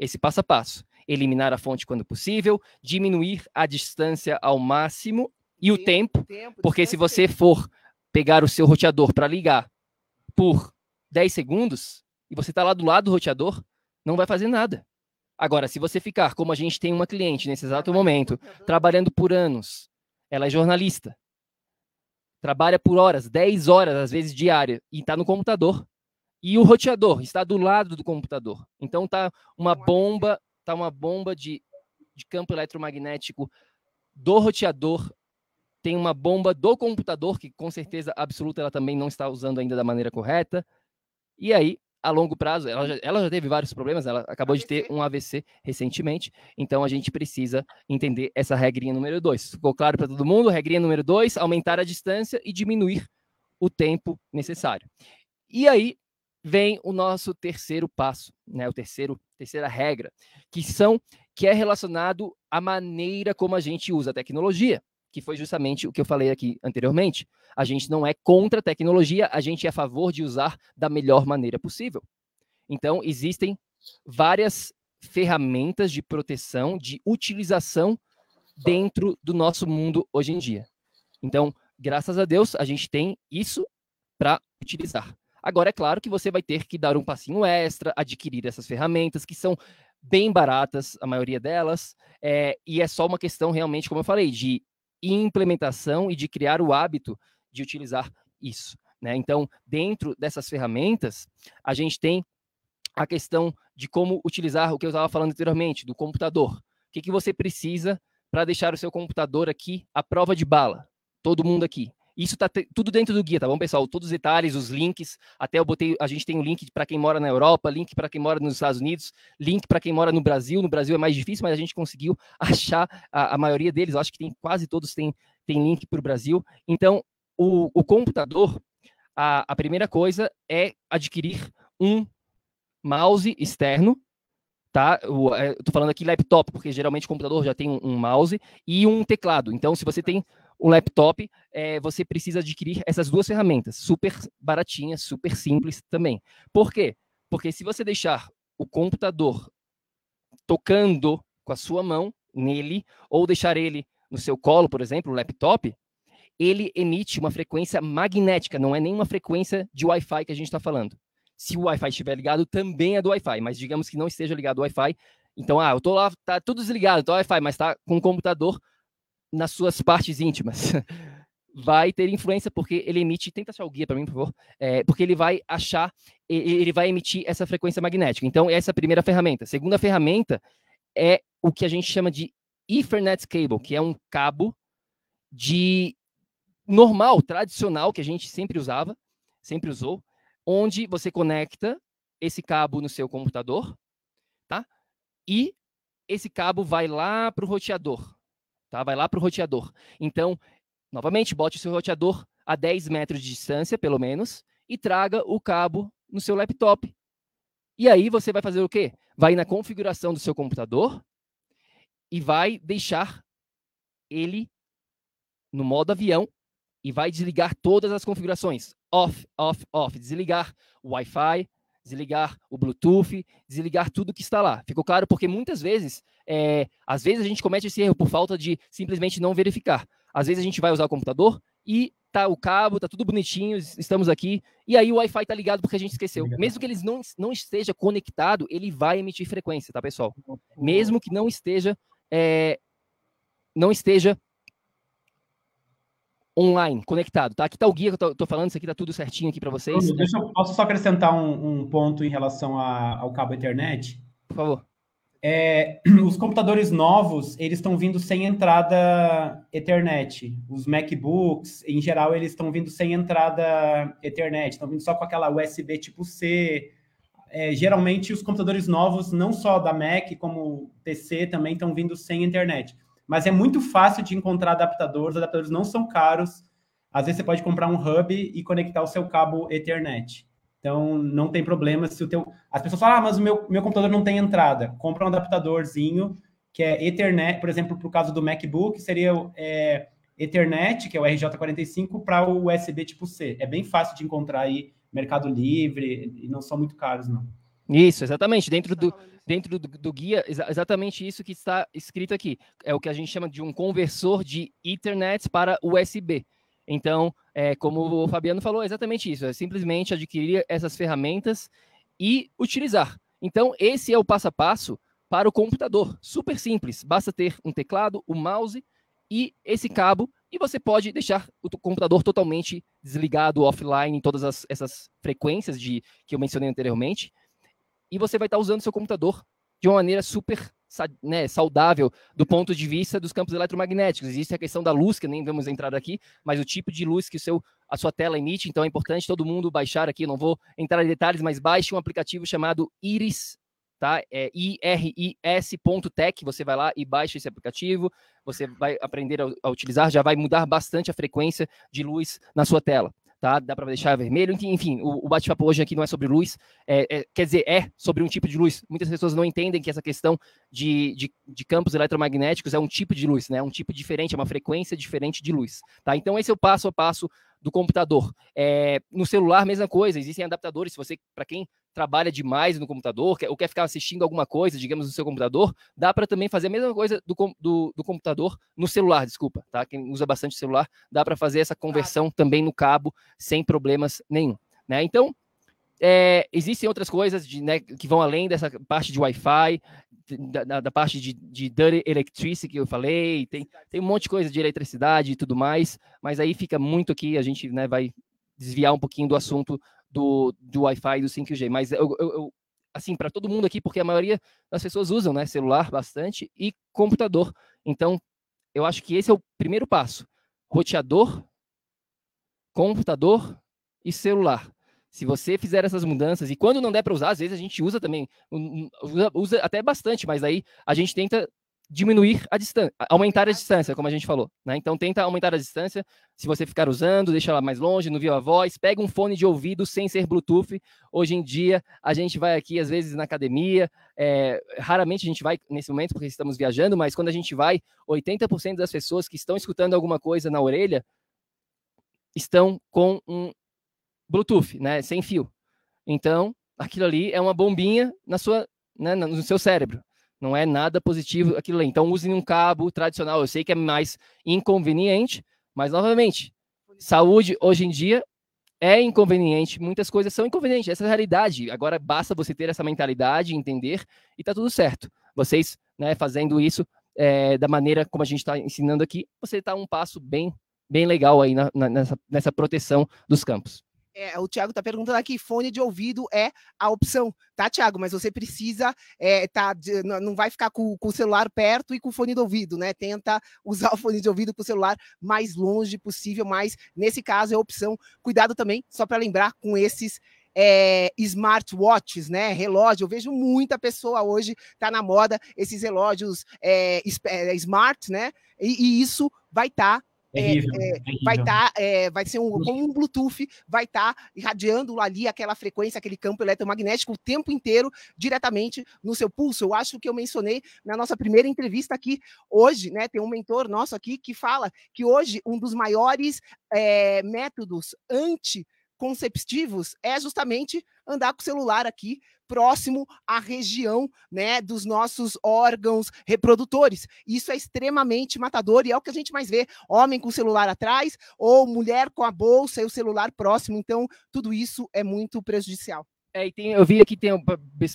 esse passo a passo. Eliminar a fonte quando possível, diminuir a distância ao máximo E o tempo, tempo porque se você for pegar o seu roteador para ligar por 10 segundos e você está lá do lado do roteador, não vai fazer nada. Agora, se você ficar, como a gente tem uma cliente nesse exato momento, trabalhando por anos, ela é jornalista, trabalha por horas, 10 horas, às vezes diária, e está no computador. E o roteador está do lado do computador. Então tá uma bomba, tá uma bomba de, de campo eletromagnético do roteador. Tem uma bomba do computador, que com certeza absoluta ela também não está usando ainda da maneira correta. E aí a longo prazo, ela já, ela já teve vários problemas, ela acabou AVC. de ter um AVC recentemente, então a gente precisa entender essa regrinha número dois. Ficou claro para todo mundo? Regrinha número dois, aumentar a distância e diminuir o tempo necessário. E aí vem o nosso terceiro passo, né, o terceiro, terceira regra, que são que é relacionado à maneira como a gente usa a tecnologia que foi justamente o que eu falei aqui anteriormente. A gente não é contra a tecnologia, a gente é a favor de usar da melhor maneira possível. Então, existem várias ferramentas de proteção, de utilização dentro do nosso mundo hoje em dia. Então, graças a Deus, a gente tem isso para utilizar. Agora, é claro que você vai ter que dar um passinho extra, adquirir essas ferramentas que são bem baratas, a maioria delas, é, e é só uma questão realmente, como eu falei, de implementação e de criar o hábito de utilizar isso. Né? Então, dentro dessas ferramentas, a gente tem a questão de como utilizar o que eu estava falando anteriormente, do computador. O que, que você precisa para deixar o seu computador aqui à prova de bala? Todo mundo aqui. Isso está tudo dentro do guia, tá bom, pessoal? Todos os detalhes, os links. Até eu botei, a gente tem um link para quem mora na Europa, link para quem mora nos Estados Unidos, link para quem mora no Brasil. No Brasil é mais difícil, mas a gente conseguiu achar a, a maioria deles. Eu acho que tem quase todos têm, têm link para o Brasil. Então, o, o computador, a, a primeira coisa é adquirir um mouse externo, tá? É, eu tô falando aqui laptop, porque geralmente o computador já tem um, um, mouse e um teclado. Então, se você tem um laptop, é, você precisa adquirir essas duas ferramentas, super baratinhas, super simples também. Por quê? Porque se você deixar o computador tocando com a sua mão nele, ou deixar ele no seu colo, por exemplo, o laptop, ele emite uma frequência magnética, não é nenhuma frequência de Wi-Fi que a gente está falando. Se o Wi-Fi estiver ligado, também é do Wi-Fi, mas digamos que não esteja ligado ao Wi-Fi. Então, ah, eu estou lá, tá tudo desligado, tá Wi-Fi, mas está com o computador nas suas partes íntimas. vai ter influência porque ele emite, tenta achar o guia para mim, por favor, é, porque ele vai achar, ele vai emitir essa frequência magnética. Então, essa é a primeira ferramenta. A segunda ferramenta é o que a gente chama de Ethernet Cable, que é um cabo de normal, tradicional, que a gente sempre usava, sempre usou, onde você conecta esse cabo no seu computador, tá? E esse cabo vai lá para o roteador, tá? Vai lá para o roteador. Então, novamente, bote o seu roteador a 10 metros de distância, pelo menos, e traga o cabo no seu laptop. E aí você vai fazer o quê? Vai na configuração do seu computador e vai deixar ele no modo avião e vai desligar todas as configurações. Off, off, off. Desligar o Wi-Fi, desligar o Bluetooth, desligar tudo que está lá. Ficou claro? Porque muitas vezes, é, às vezes a gente comete esse erro por falta de simplesmente não verificar. Às vezes a gente vai usar o computador e tá o cabo, tá tudo bonitinho, estamos aqui, e aí o Wi-Fi tá ligado porque a gente esqueceu. Mesmo que ele não, não esteja conectado, ele vai emitir frequência, tá, pessoal? Mesmo que não esteja é, não esteja online, conectado, tá? Aqui tá o guia que eu tô, falando, isso aqui tá tudo certinho aqui para vocês. Deixa eu, posso só acrescentar um, um ponto em relação a, ao cabo Ethernet? Por favor. É, os computadores novos, eles estão vindo sem entrada Ethernet. Os MacBooks, em geral, eles estão vindo sem entrada Ethernet, estão vindo só com aquela USB tipo C. É, geralmente, os computadores novos, não só da Mac, como PC, também estão vindo sem internet mas é muito fácil de encontrar adaptadores, os adaptadores não são caros. Às vezes você pode comprar um hub e conectar o seu cabo Ethernet. Então não tem problema se o teu. As pessoas falam, ah, mas o meu, meu computador não tem entrada. Compra um adaptadorzinho que é Ethernet, por exemplo, para o caso do MacBook, seria é, Ethernet, que é o RJ45, para o USB tipo C. É bem fácil de encontrar aí, Mercado Livre, e não são muito caros, não. Isso, exatamente. Dentro do, dentro do, do, guia, exatamente isso que está escrito aqui. É o que a gente chama de um conversor de Ethernet para USB. Então, é, como o Fabiano falou, é exatamente isso. É simplesmente adquirir essas ferramentas e utilizar. Então, esse é o passo a passo para o computador. Super simples. Basta ter um teclado, um mouse e esse cabo, e você pode deixar o computador totalmente desligado, offline, em todas as, essas frequências de que eu mencionei anteriormente, e você vai estar usando seu computador de uma maneira super né, saudável do ponto de vista dos campos eletromagnéticos. Existe a questão da luz, que nem vamos entrar aqui, mas o tipo de luz que o seu, a sua tela emite, então é importante todo mundo baixar aqui, não vou entrar em detalhes, mas baixe um aplicativo chamado Iris tá? É iris.tech, você vai lá e baixa esse aplicativo, você vai aprender a, a, utilizar, já vai mudar bastante a frequência de luz na sua tela. Tá? Dá para deixar vermelho, enfim, o, o bate-papo hoje aqui não é sobre luz, é, é, quer dizer, é sobre um tipo de luz. Muitas pessoas não entendem que essa questão de, de, de, campos eletromagnéticos é um tipo de luz, né? um tipo diferente, é uma frequência diferente de luz. Tá? Então, esse é o passo a passo do computador. É, no celular, mesma coisa, existem adaptadores, se você, para quem trabalha demais no computador, quer, ou quer ficar assistindo alguma coisa, digamos, no seu computador, dá para também fazer a mesma coisa do, do, do, computador no celular, desculpa, tá? Quem usa bastante celular, dá para fazer essa conversão também no cabo, sem problemas nenhum, né? Então, é, existem outras coisas de, né, que vão além dessa parte de Wi-Fi, da, da, parte de, de dirty electricity que eu falei, tem, tem um monte de coisa de eletricidade e tudo mais, mas aí fica muito aqui, a gente né, vai desviar um pouquinho do assunto do, do Wi-Fi e do 5G. Mas eu, eu, eu assim, para todo mundo aqui, porque a maioria das pessoas usam né, celular bastante e computador. Então, eu acho que esse é o primeiro passo. Roteador, computador e celular. Se você fizer essas mudanças, e quando não der para usar, às vezes a gente usa também, usa, usa até bastante, mas aí a gente tenta diminuir a distância, aumentar a distância, como a gente falou. Né? Então tenta aumentar a distância. Se você ficar usando, deixa ela mais longe, não viu a voz, pega um fone de ouvido sem ser Bluetooth. Hoje em dia a gente vai aqui às vezes na academia, é, raramente a gente vai nesse momento porque estamos viajando, mas quando a gente vai, 80% das pessoas que estão escutando alguma coisa na orelha estão com um Bluetooth, né, sem fio. Então aquilo ali é uma bombinha na sua, né, no seu cérebro. Não é nada positivo aquilo ali. Então, use um cabo tradicional. Eu sei que é mais inconveniente, mas, novamente, saúde hoje em dia é inconveniente. Muitas coisas são inconvenientes. Essa é a realidade. Agora, basta você ter essa mentalidade, entender, e tá tudo certo. Vocês, né, fazendo isso é, da maneira como a gente está ensinando aqui, você está um passo bem, bem legal aí na, na, nessa, nessa proteção dos campos. É, o Thiago está perguntando aqui, fone de ouvido é a opção, tá, Thiago? Mas você precisa, é, tá, não vai ficar com, com, o celular perto e com o fone de ouvido, né? Tenta usar o fone de ouvido com o celular mais longe possível, mas nesse caso é a opção. Cuidado também, só para lembrar, com esses é, smartwatches, né? Relógio. Eu vejo muita pessoa hoje tá na moda esses relógios é, smart, né? E, e isso vai estar tá é, é, vai estar, tá, é, vai ser um, como um Bluetooth, vai estar tá irradiando ali aquela frequência, aquele campo eletromagnético o tempo inteiro, diretamente no seu pulso. Eu acho que eu mencionei na nossa primeira entrevista aqui hoje, né? Tem um mentor nosso aqui que fala que hoje um dos maiores é, métodos anti conceptivos é justamente andar com o celular aqui próximo à região né, dos nossos órgãos reprodutores. Isso é extremamente matador e é o que a gente mais vê: homem com o celular atrás ou mulher com a bolsa e o celular próximo. Então, tudo isso é muito prejudicial. É, e tem, eu vi aqui tem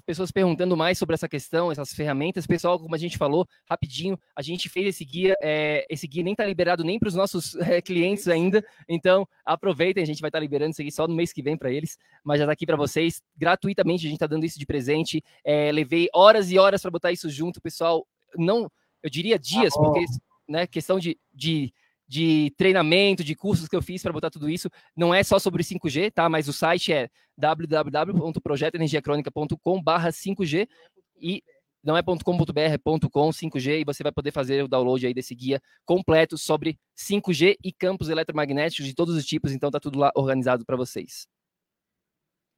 pessoas perguntando mais sobre essa questão, essas ferramentas. Pessoal, como a gente falou, rapidinho, a gente fez esse guia. É, esse guia nem está liberado nem para os nossos é, clientes ainda. Então, aproveitem, a gente vai estar tá liberando isso aqui só no mês que vem para eles. Mas já está aqui para vocês, gratuitamente. A gente está dando isso de presente. É, levei horas e horas para botar isso junto, pessoal. Não, eu diria dias, ah, porque né, questão de, de de treinamento, de cursos que eu fiz para botar tudo isso. Não é só sobre 5G, tá? Mas o site é www.projetoenergiacronica.com/5G e não é .com.br, é .com 5G e você vai poder fazer o download aí desse guia completo sobre 5G e campos eletromagnéticos de todos os tipos, então tá tudo lá organizado para vocês.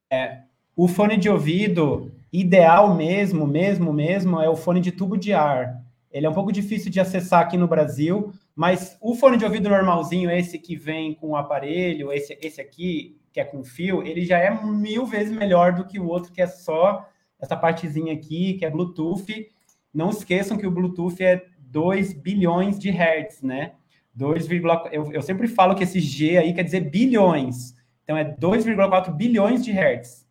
É, o fone de ouvido ideal mesmo, mesmo, mesmo é o fone de tubo de ar. Ele é um pouco difícil de acessar aqui no Brasil, mas o fone de ouvido normalzinho, esse que vem com o aparelho, esse, esse aqui, que é com fio, ele já é mil vezes melhor do que o outro que é só essa partezinha aqui, que é Bluetooth. Não esqueçam que o Bluetooth é 2 bilhões de hertz, né? 2, eu, eu sempre falo que esse G aí quer dizer bilhões. Então, é 2,4 bilhões de hertz.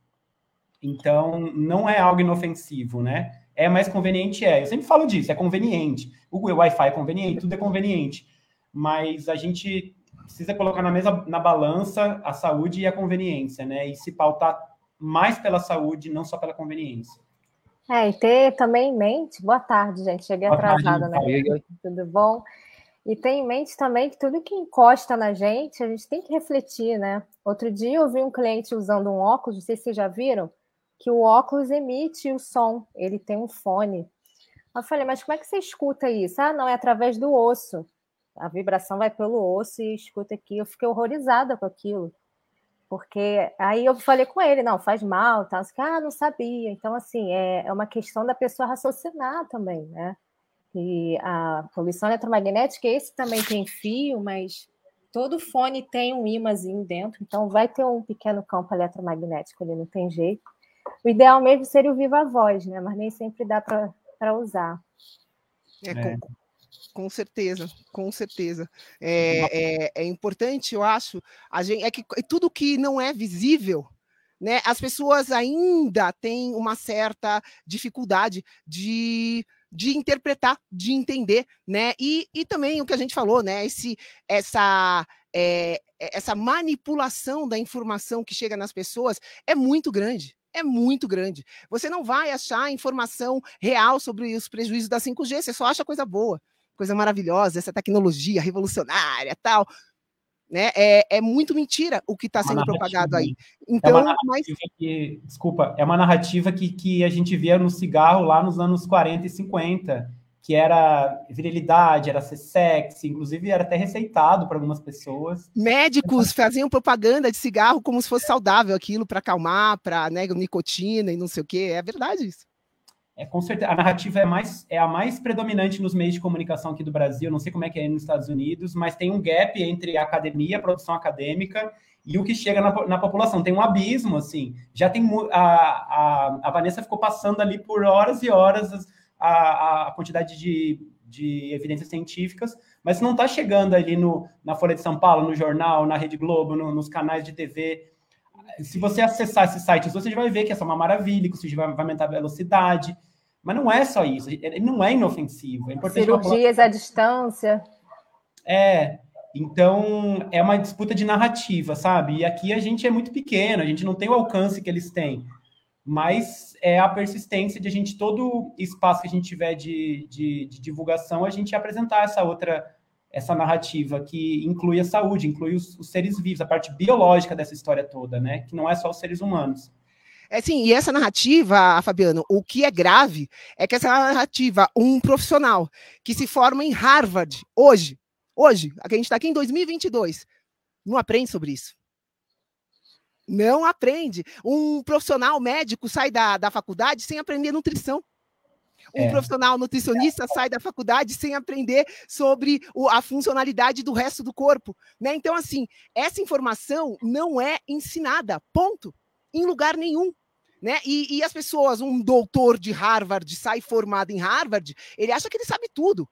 Então, não é algo inofensivo, né? É mais conveniente, é. Eu sempre falo disso, é conveniente. O Wi-Fi é conveniente, tudo é conveniente. Mas a gente precisa colocar na mesa, na balança, a saúde e a conveniência, né? E se pautar mais pela saúde, não só pela conveniência. É, e ter também em mente, boa tarde, gente, cheguei boa atrasada, tarde, né? Tudo bom? E ter em mente também que tudo que encosta na gente, a gente tem que refletir, né? Outro dia eu vi um cliente usando um óculos, não sei se vocês já viram, que o óculos emite o som, ele tem um fone. Eu falei, mas como é que você escuta isso? Ah, não, é através do osso. A vibração vai pelo osso e escuta aqui. Eu fiquei horrorizada com aquilo. Porque aí eu falei com ele, não, faz mal, tal. Ah, não sabia. Então, assim, é, é uma questão da pessoa raciocinar também, né? E a poluição eletromagnética, esse também tem fio, mas todo fone tem um ímãzinho dentro, então vai ter um pequeno campo eletromagnético ali, não tem jeito. O ideal mesmo seria o viva voz, né? Mas nem sempre dá para usar. É, é. Com, com, certeza, com certeza. É, é, é, importante, eu acho, a gente, é que tudo que não é visível, né? As pessoas ainda têm uma certa dificuldade de de interpretar, de entender, né? E, e também o que a gente falou, né? Esse, essa, é, essa manipulação da informação que chega nas pessoas é muito grande é muito grande. Você não vai achar informação real sobre os prejuízos da 5G, você só acha coisa boa, coisa maravilhosa, essa tecnologia revolucionária tal. Né? É, é muito mentira o que está sendo propagado aí. Então, é mas... que, desculpa, é uma narrativa que, que a gente via no cigarro lá nos anos 40 e 50 que era virilidade, era ser sexy, inclusive era até receitado para algumas pessoas. Médicos faziam propaganda de cigarro como se fosse saudável aquilo para acalmar, para né, nicotina e não sei o que. É verdade isso. É, com certeza, a narrativa é, mais, é a mais predominante nos meios de comunicação aqui do Brasil, não sei como é que é nos Estados Unidos, mas tem um gap entre a academia, a produção acadêmica e o que chega na, na população. Tem um abismo, assim. Já tem a, a, a Vanessa ficou passando ali por horas e horas a, a quantidade de, de evidências científicas, mas não está chegando ali no, na Folha de São Paulo, no jornal, na Rede Globo, no, nos canais de TV. Se você acessar esses sites, você vai ver que essa é uma maravilha, que o vai, vai aumentar a velocidade. Mas não é só isso, ele não é inofensivo. É Cirurgias à distância. É, então é uma disputa de narrativa, sabe? E aqui a gente é muito pequeno, a gente não tem o alcance que eles têm mas é a persistência de a gente, todo espaço que a gente tiver de, de, de, divulgação, a gente apresentar essa outra, essa narrativa que inclui a saúde, inclui os, os, seres vivos, a parte biológica dessa história toda, né? Que não é só os seres humanos. É sim, e essa narrativa, Fabiano, o que é grave é que essa narrativa, um profissional que se forma em Harvard hoje, hoje, a gente está aqui em 2022, não aprende sobre isso. Não aprende. Um profissional médico sai da, da faculdade sem aprender nutrição. Um é. profissional nutricionista sai da faculdade sem aprender sobre o, a funcionalidade do resto do corpo. Né? Então, assim, essa informação não é ensinada, ponto. Em lugar nenhum. Né? E, e as pessoas, um doutor de Harvard sai formado em Harvard, ele acha que ele sabe tudo.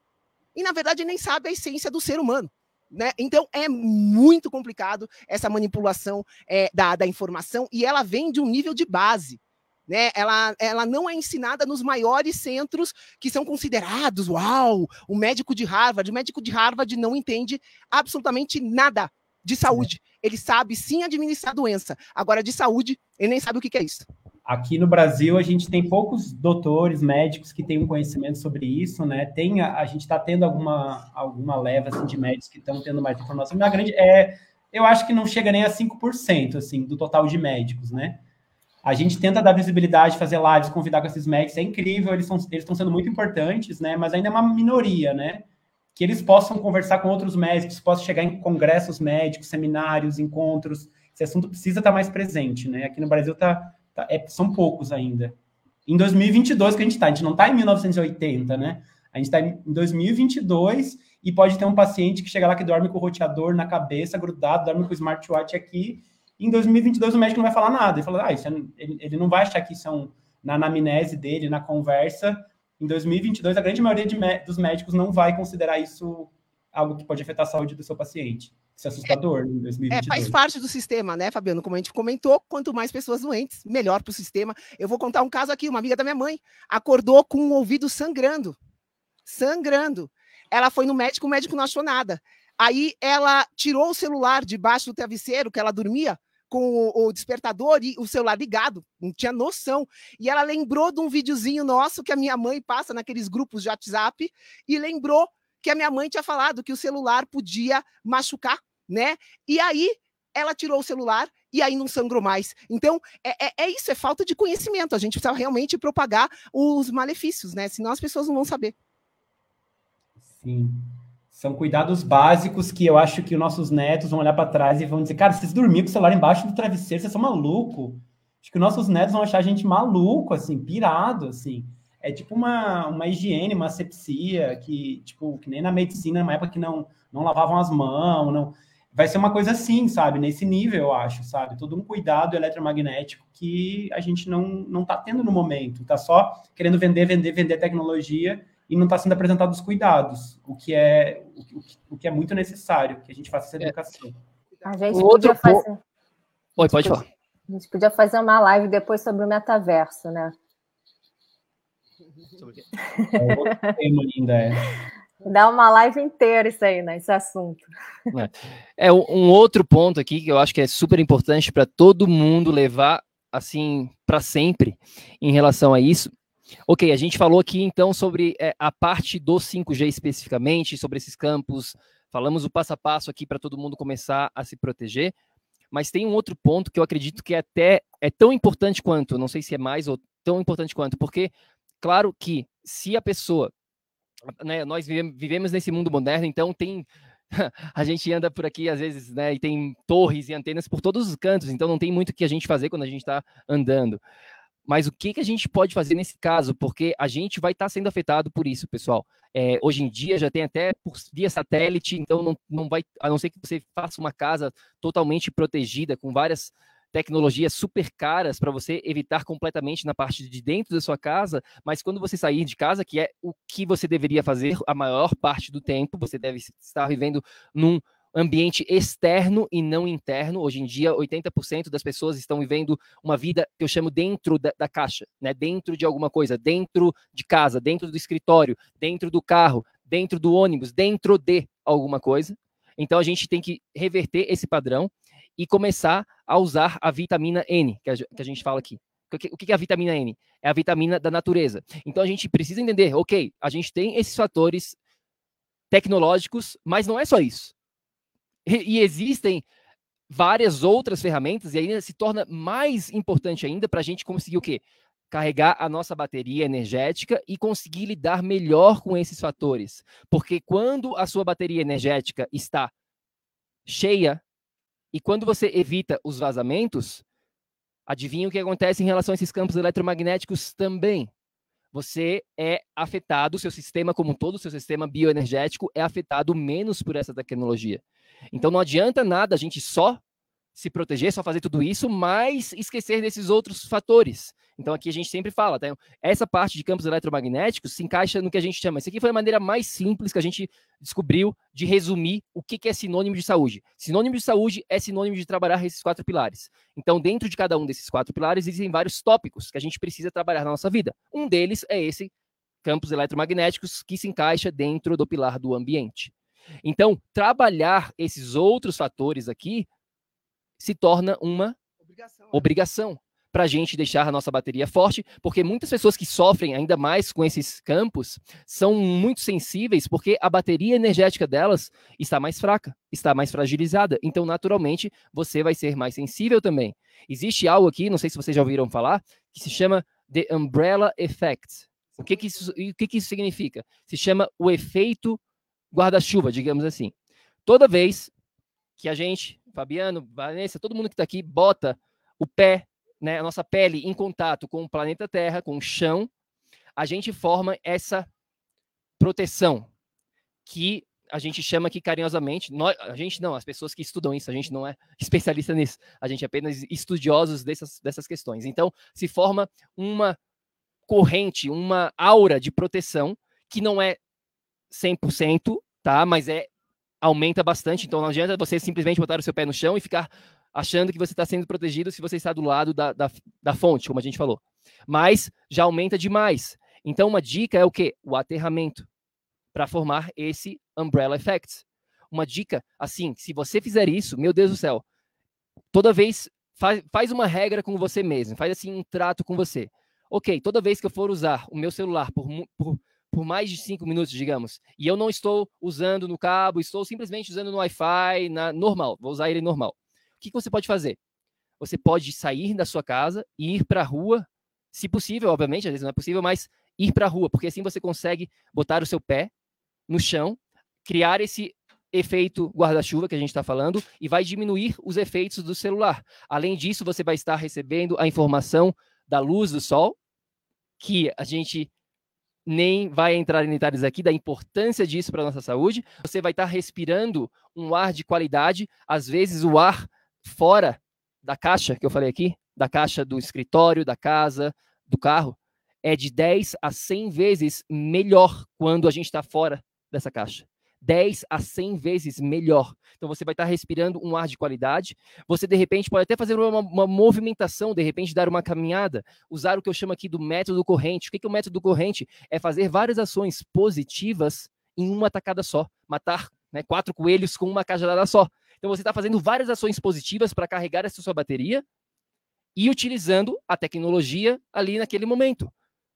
E, na verdade, nem sabe a essência do ser humano. Né? Então é muito complicado essa manipulação é, da, da informação e ela vem de um nível de base. Né? Ela, ela não é ensinada nos maiores centros que são considerados, uau, o médico de Harvard. O médico de Harvard não entende absolutamente nada de saúde. Ele sabe sim administrar doença. Agora, de saúde, ele nem sabe o que, que é isso. Aqui no Brasil, a gente tem poucos doutores, médicos que têm um conhecimento sobre isso, né? Tem, a, a gente está tendo alguma, alguma leva assim, de médicos que estão tendo mais informação. Mas a grande é, eu acho que não chega nem a 5% assim, do total de médicos, né? A gente tenta dar visibilidade, fazer lives, convidar com esses médicos, é incrível, eles estão eles sendo muito importantes, né? Mas ainda é uma minoria, né? Que eles possam conversar com outros médicos, possam chegar em congressos médicos, seminários, encontros. Esse assunto precisa estar mais presente, né? Aqui no Brasil está Tá, é, são poucos ainda. Em 2022 que a gente está, a gente não está em 1980, né? A gente está em 2022 e pode ter um paciente que chega lá que dorme com o roteador na cabeça, grudado, dorme com o smartwatch aqui. Em 2022 o médico não vai falar nada. Ele fala, ah, isso é, ele, ele não vai achar que isso é na anamnese dele, na conversa, em 2022, a grande maioria de, dos médicos não vai considerar isso algo que pode afetar a saúde do seu paciente. Isso é assustador é, em 2022. É, faz parte do sistema, né, Fabiano? Como a gente comentou, quanto mais pessoas doentes, melhor para o sistema. Eu vou contar um caso aqui, uma amiga da minha mãe acordou com o ouvido sangrando. Sangrando. Ela foi no médico, o médico não achou nada. Aí ela tirou o celular debaixo do travesseiro que ela dormia, com o, o, despertador e o celular ligado, não tinha noção. E ela lembrou de um videozinho nosso que a minha mãe passa naqueles grupos de WhatsApp e lembrou que a minha mãe tinha falado que o celular podia machucar, né? E aí ela tirou o celular e aí não sangrou mais. Então, é, é, é, isso, é falta de conhecimento. A gente precisa realmente propagar os malefícios, né? Senão as pessoas não vão saber. Sim. São cuidados básicos que eu acho que os nossos netos vão olhar para trás e vão dizer: cara, vocês dormiram com o celular embaixo do travesseiro, vocês são maluco. Acho que os nossos netos vão achar a gente maluco, assim, pirado, assim é tipo uma, uma higiene, uma asepsia, que, tipo, que nem na medicina, numa época que não, não lavavam as mãos, não... Vai ser uma coisa assim, sabe? Nesse nível, eu acho, sabe? Todo um cuidado eletromagnético que a gente não, não tá tendo no momento. Tá só querendo vender, vender, vender tecnologia e não está sendo apresentado os cuidados, o que é o que, o que é muito necessário que a gente faça essa é. educação. A gente o podia fazer. Oi, pode falar. A gente podia fazer uma live depois sobre o metaverso, né? Sobre É outro tema ainda, é. Dá uma live inteira isso aí, né? Esse assunto. É, é um outro ponto aqui que eu acho que é super importante para todo mundo levar assim para sempre em relação a isso. Ok, a gente falou aqui então sobre é, a parte do 5G especificamente, sobre esses campos, falamos o passo a passo aqui para todo mundo começar a se proteger, mas tem um outro ponto que eu acredito que é até é tão importante quanto, não sei se é mais ou tão importante quanto, porque Claro que se a pessoa, né, nós vivemos nesse mundo moderno, então tem a gente anda por aqui às vezes, né, e tem torres e antenas por todos os cantos, então não tem muito que a gente fazer quando a gente está andando. Mas o que, que a gente pode fazer nesse caso? Porque a gente vai estar tá sendo afetado por isso, pessoal. É, hoje em dia já tem até por via satélite, então não, não vai, a não ser que você faça uma casa totalmente protegida, com várias tecnologias super caras para você evitar completamente na parte de dentro da sua casa, mas quando você sair de casa, que é o que você deveria fazer a maior parte do tempo, você deve estar vivendo num ambiente externo e não interno. Hoje em dia, 80% das pessoas estão vivendo uma vida que eu chamo dentro da, da, caixa, né? dentro de alguma coisa, dentro de casa, dentro do escritório, dentro do carro, dentro do ônibus, dentro de alguma coisa. Então a gente tem que reverter esse padrão e começar a usar a vitamina N, que a, gente fala aqui. O que é a vitamina N? É a vitamina da natureza. Então a gente precisa entender, ok, a gente tem esses fatores tecnológicos, mas não é só isso. E, existem várias outras ferramentas e ainda se torna mais importante ainda para a gente conseguir o quê? Carregar a nossa bateria energética e conseguir lidar melhor com esses fatores. Porque quando a sua bateria energética está cheia, e quando você evita os vazamentos, adivinha o que acontece em relação a esses campos eletromagnéticos também? Você é afetado, seu sistema como todo, o seu sistema bioenergético é afetado menos por essa tecnologia. Então não adianta nada a gente só se proteger, só fazer tudo isso, mas esquecer desses outros fatores. Então aqui a gente sempre fala, tá? essa parte de campos eletromagnéticos se encaixa no que a gente chama. Isso aqui foi a maneira mais simples que a gente descobriu de resumir o que, é sinônimo de saúde. Sinônimo de saúde é sinônimo de trabalhar esses quatro pilares. Então, dentro de cada um desses quatro pilares, existem vários tópicos que a gente precisa trabalhar na nossa vida. Um deles é esse campos eletromagnéticos que se encaixa dentro do pilar do ambiente. Então, trabalhar esses outros fatores aqui se torna uma obrigação. Né? obrigação para a gente deixar a nossa bateria forte, porque muitas pessoas que sofrem ainda mais com esses campos são muito sensíveis, porque a bateria energética delas está mais fraca, está mais fragilizada. Então, naturalmente, você vai ser mais sensível também. Existe algo aqui, não sei se vocês já ouviram falar, que se chama The Umbrella Effect. O que, que, isso, o que, que isso significa? Se chama o efeito guarda-chuva, digamos assim. Toda vez que a gente, Fabiano, Vanessa, todo mundo que está aqui, bota o pé né, a nossa pele em contato com o planeta Terra, com o chão, a gente forma essa proteção que a gente chama aqui carinhosamente, nós, a gente não, as pessoas que estudam isso, a gente não é especialista nisso, a gente é apenas estudiosos dessas, dessas questões. Então, se forma uma corrente, uma aura de proteção que não é 100%, tá? Mas é aumenta bastante, então não adianta você simplesmente botar o seu pé no chão e ficar achando que você está sendo protegido se você está do lado da, da, da fonte, como a gente falou. Mas já aumenta demais. Então, uma dica é o quê? O aterramento para formar esse umbrella effect. Uma dica, assim, se você fizer isso, meu Deus do céu, toda vez faz, faz uma regra com você mesmo, faz assim um trato com você. Ok, toda vez que eu for usar o meu celular por, por, por mais de cinco minutos, digamos, e eu não estou usando no cabo, estou simplesmente usando no Wi-Fi, na normal, vou usar ele normal. Que, que você pode fazer? Você pode sair da sua casa e ir para a rua, se possível, obviamente, às vezes não é possível, mas ir para a rua, porque assim você consegue botar o seu pé no chão, criar esse efeito guarda-chuva que a gente está falando e vai diminuir os efeitos do celular. Além disso, você vai estar recebendo a informação da luz do sol, que a gente nem vai entrar em detalhes aqui da importância disso para a nossa saúde. Você vai estar respirando um ar de qualidade, às vezes o ar fora da caixa que eu falei aqui, da caixa do escritório, da casa, do carro, é de 10 a 100 vezes melhor quando a gente está fora dessa caixa. 10 a 100 vezes melhor. Então você vai estar respirando um ar de qualidade. Você de repente pode até fazer uma, uma, movimentação, de repente dar uma caminhada, usar o que eu chamo aqui do método corrente. O que é o método corrente? É fazer várias ações positivas em uma tacada só, matar né, quatro coelhos com uma cajadada só. Então você está fazendo várias ações positivas para carregar essa sua bateria e utilizando a tecnologia ali naquele momento.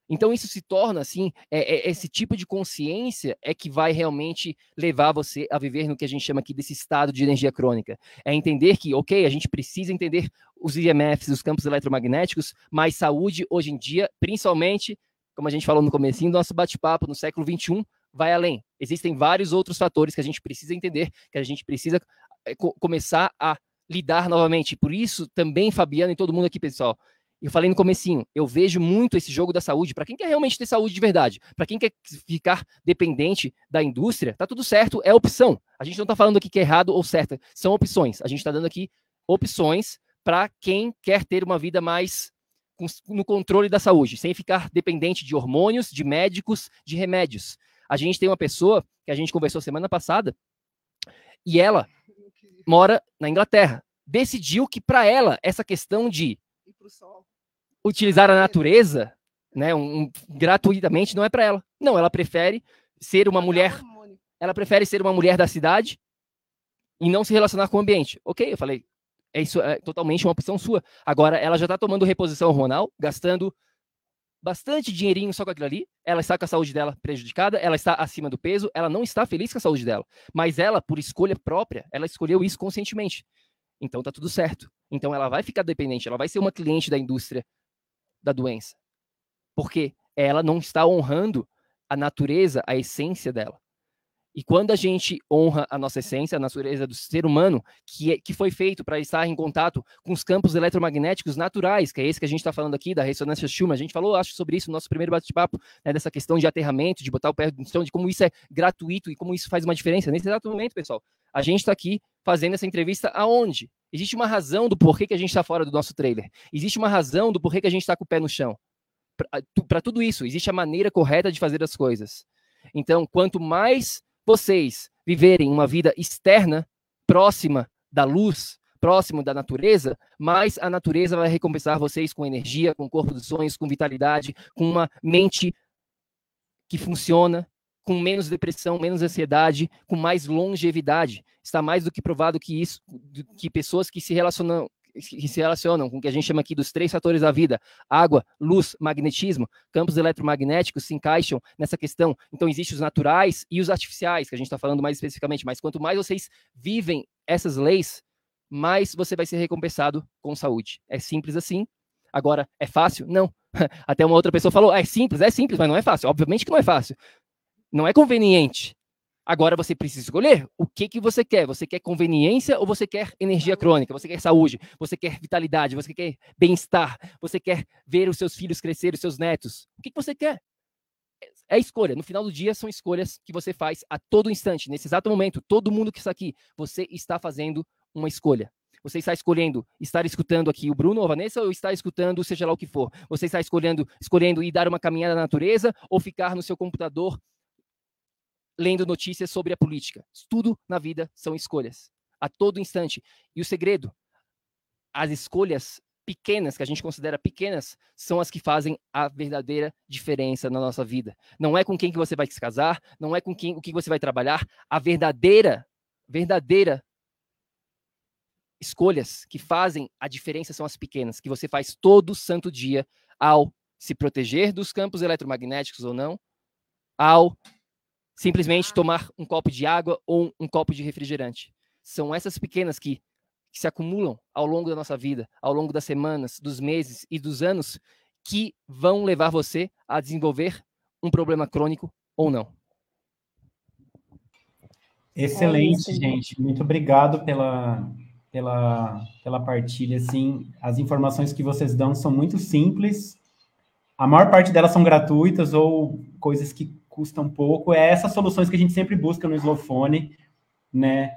Então isso se torna assim, é, é, esse tipo de consciência é que vai realmente levar você a viver no que a gente chama aqui desse estado de energia crônica. É entender que, ok, a gente precisa entender os IMFs, os campos eletromagnéticos, mas saúde hoje em dia, principalmente, como a gente falou no comecinho do nosso bate-papo, no século 21, vai além. Existem vários outros fatores que a gente precisa entender, que a gente precisa co começar a lidar novamente. Por isso, também, Fabiano e todo mundo aqui, pessoal, eu falei no comecinho, eu vejo muito esse jogo da saúde. Para quem quer realmente ter saúde de verdade, para quem quer ficar dependente da indústria, tá tudo certo, é opção. A gente não está falando aqui que é errado ou certo, são opções. A gente está dando aqui opções para quem quer ter uma vida mais no controle da saúde, sem ficar dependente de hormônios, de médicos, de remédios. A gente tem uma pessoa que a gente conversou semana passada e ela mora na Inglaterra. Decidiu que para ela essa questão de utilizar a natureza, né, um, gratuitamente, não é para ela. Não, ela prefere ser uma mulher. Ela prefere ser uma mulher da cidade e não se relacionar com o ambiente. Ok, eu falei, é isso é totalmente uma opção sua. Agora, ela já está tomando reposição hormonal, gastando bastante dinheirinho só com aquilo ali. Ela está com a saúde dela prejudicada, ela está acima do peso, ela não está feliz com a saúde dela. Mas ela, por escolha própria, ela escolheu isso conscientemente. Então tá tudo certo. Então ela vai ficar dependente, ela vai ser uma cliente da indústria da doença. Porque ela não está honrando a natureza, a essência dela. E quando a gente honra a nossa essência, a natureza do ser humano, que, é, que foi feito para estar em contato com os campos eletromagnéticos naturais, que é esse que a gente está falando aqui, da ressonância Schumann, a gente falou, acho, sobre isso no nosso primeiro bate-papo, né, dessa questão de aterramento, de botar o pé no chão, de como isso é gratuito e como isso faz uma diferença. Nesse exato momento, pessoal, a gente está aqui fazendo essa entrevista aonde? Existe uma razão do porquê que a gente está fora do nosso trailer. Existe uma razão do porquê que a gente está com o pé no chão. Para tudo isso, existe a maneira correta de fazer as coisas. Então, quanto mais vocês viverem uma vida externa, próxima da luz, próximo da natureza, mais a natureza vai recompensar vocês com energia, com corpo dos sonhos, com vitalidade, com uma mente que funciona, com menos depressão, menos ansiedade, com mais longevidade. Está mais do que provado que isso, que pessoas que se relacionam que se relacionam com o que a gente chama aqui dos três fatores da vida, água, luz, magnetismo, campos eletromagnéticos se encaixam nessa questão. Então, existem os naturais e os artificiais, que a gente está falando mais especificamente, mas quanto mais vocês vivem essas leis, mais você vai ser recompensado com saúde. É simples assim. Agora, é fácil? Não. Até uma outra pessoa falou, é simples, é simples, mas não é fácil. Obviamente que não é fácil. Não é conveniente. Agora você precisa escolher o que, que você quer. Você quer conveniência ou você quer energia crônica? Você quer saúde? Você quer vitalidade? Você quer bem-estar? Você quer ver os seus filhos crescer, os seus netos? O que, que você quer? É escolha. No final do dia, são escolhas que você faz a todo instante. Nesse exato momento, todo mundo que está aqui, você está fazendo uma escolha. Você está escolhendo estar escutando aqui o Bruno ou a Vanessa ou está escutando seja lá o que for? Você está escolhendo, escolhendo ir dar uma caminhada na natureza ou ficar no seu computador lendo notícias sobre a política? Tudo na vida são escolhas, a todo instante. E o segredo, as escolhas pequenas, que a gente considera pequenas, são as que fazem a verdadeira diferença na nossa vida. Não é com quem que você vai se casar, não é com quem o que você vai trabalhar, a verdadeira, verdadeira escolhas que fazem a diferença são as pequenas, que você faz todo santo dia ao se proteger dos campos eletromagnéticos ou não, ao simplesmente tomar um copo de água ou um copo de refrigerante. São essas pequenas que que se acumulam ao longo da nossa vida, ao longo das semanas, dos meses e dos anos, que vão levar você a desenvolver um problema crônico ou não. Excelente, é gente. Muito obrigado pela, pela, pela partilha. Assim, as informações que vocês dão são muito simples. A maior parte delas são gratuitas ou coisas que custam pouco. É essas soluções que a gente sempre busca no Slowphone, né?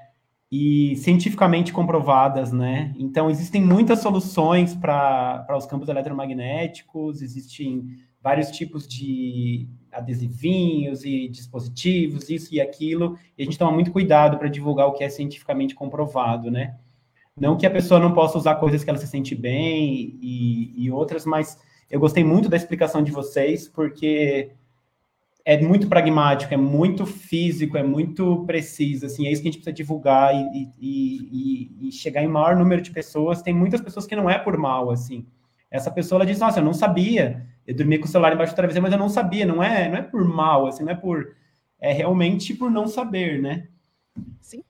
e cientificamente comprovadas, né? Então, existem muitas soluções para os campos eletromagnéticos, existem vários tipos de adesivinhos e dispositivos, isso e aquilo, e a gente toma muito cuidado para divulgar o que é cientificamente comprovado, né? Não que a pessoa não possa usar coisas que ela se sente bem e, e outras, mas eu gostei muito da explicação de vocês, porque é muito pragmático, é muito físico, é muito preciso, assim, é isso que a gente precisa divulgar e, e, e, e, chegar em maior número de pessoas. Tem muitas pessoas que não é por mal, assim. Essa pessoa, ela diz, nossa, eu não sabia, eu dormi com o celular embaixo do travesseiro, mas eu não sabia, não é, não é por mal, assim, não é por, é realmente por não saber, né? Sim.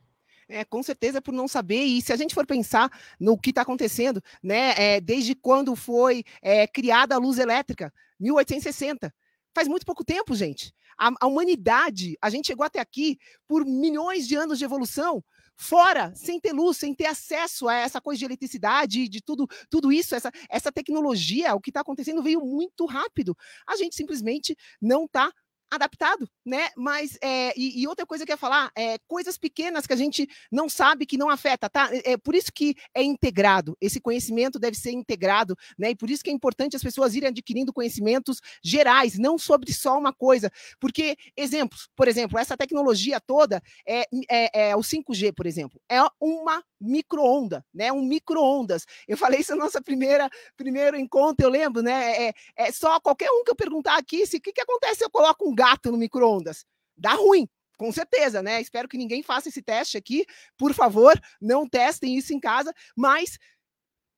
É, com certeza por não saber, e se a gente for pensar no que está acontecendo, né, é, desde quando foi é, criada a luz elétrica, 1860, Faz muito pouco tempo, gente. A, a, humanidade, a gente chegou até aqui por milhões de anos de evolução, fora, sem ter luz, sem ter acesso a essa coisa de eletricidade, de tudo, tudo isso, essa, essa tecnologia, o que está acontecendo veio muito rápido. A gente simplesmente não está adaptado, né? Mas é, e, e, outra coisa que eu ia falar é coisas pequenas que a gente não sabe que não afeta, tá? É, é por isso que é integrado. Esse conhecimento deve ser integrado, né? E por isso que é importante as pessoas irem adquirindo conhecimentos gerais, não sobre só uma coisa. Porque exemplos, por exemplo, essa tecnologia toda é, é, é o 5G, por exemplo, é uma microonda, né? Um microondas. Eu falei isso na nossa primeira primeiro encontro, eu lembro, né? É, é só qualquer um que eu perguntar aqui, se o que, que acontece se eu coloco um gato no microondas? Dá ruim. Com certeza, né? Espero que ninguém faça esse teste aqui. Por favor, não testem isso em casa, mas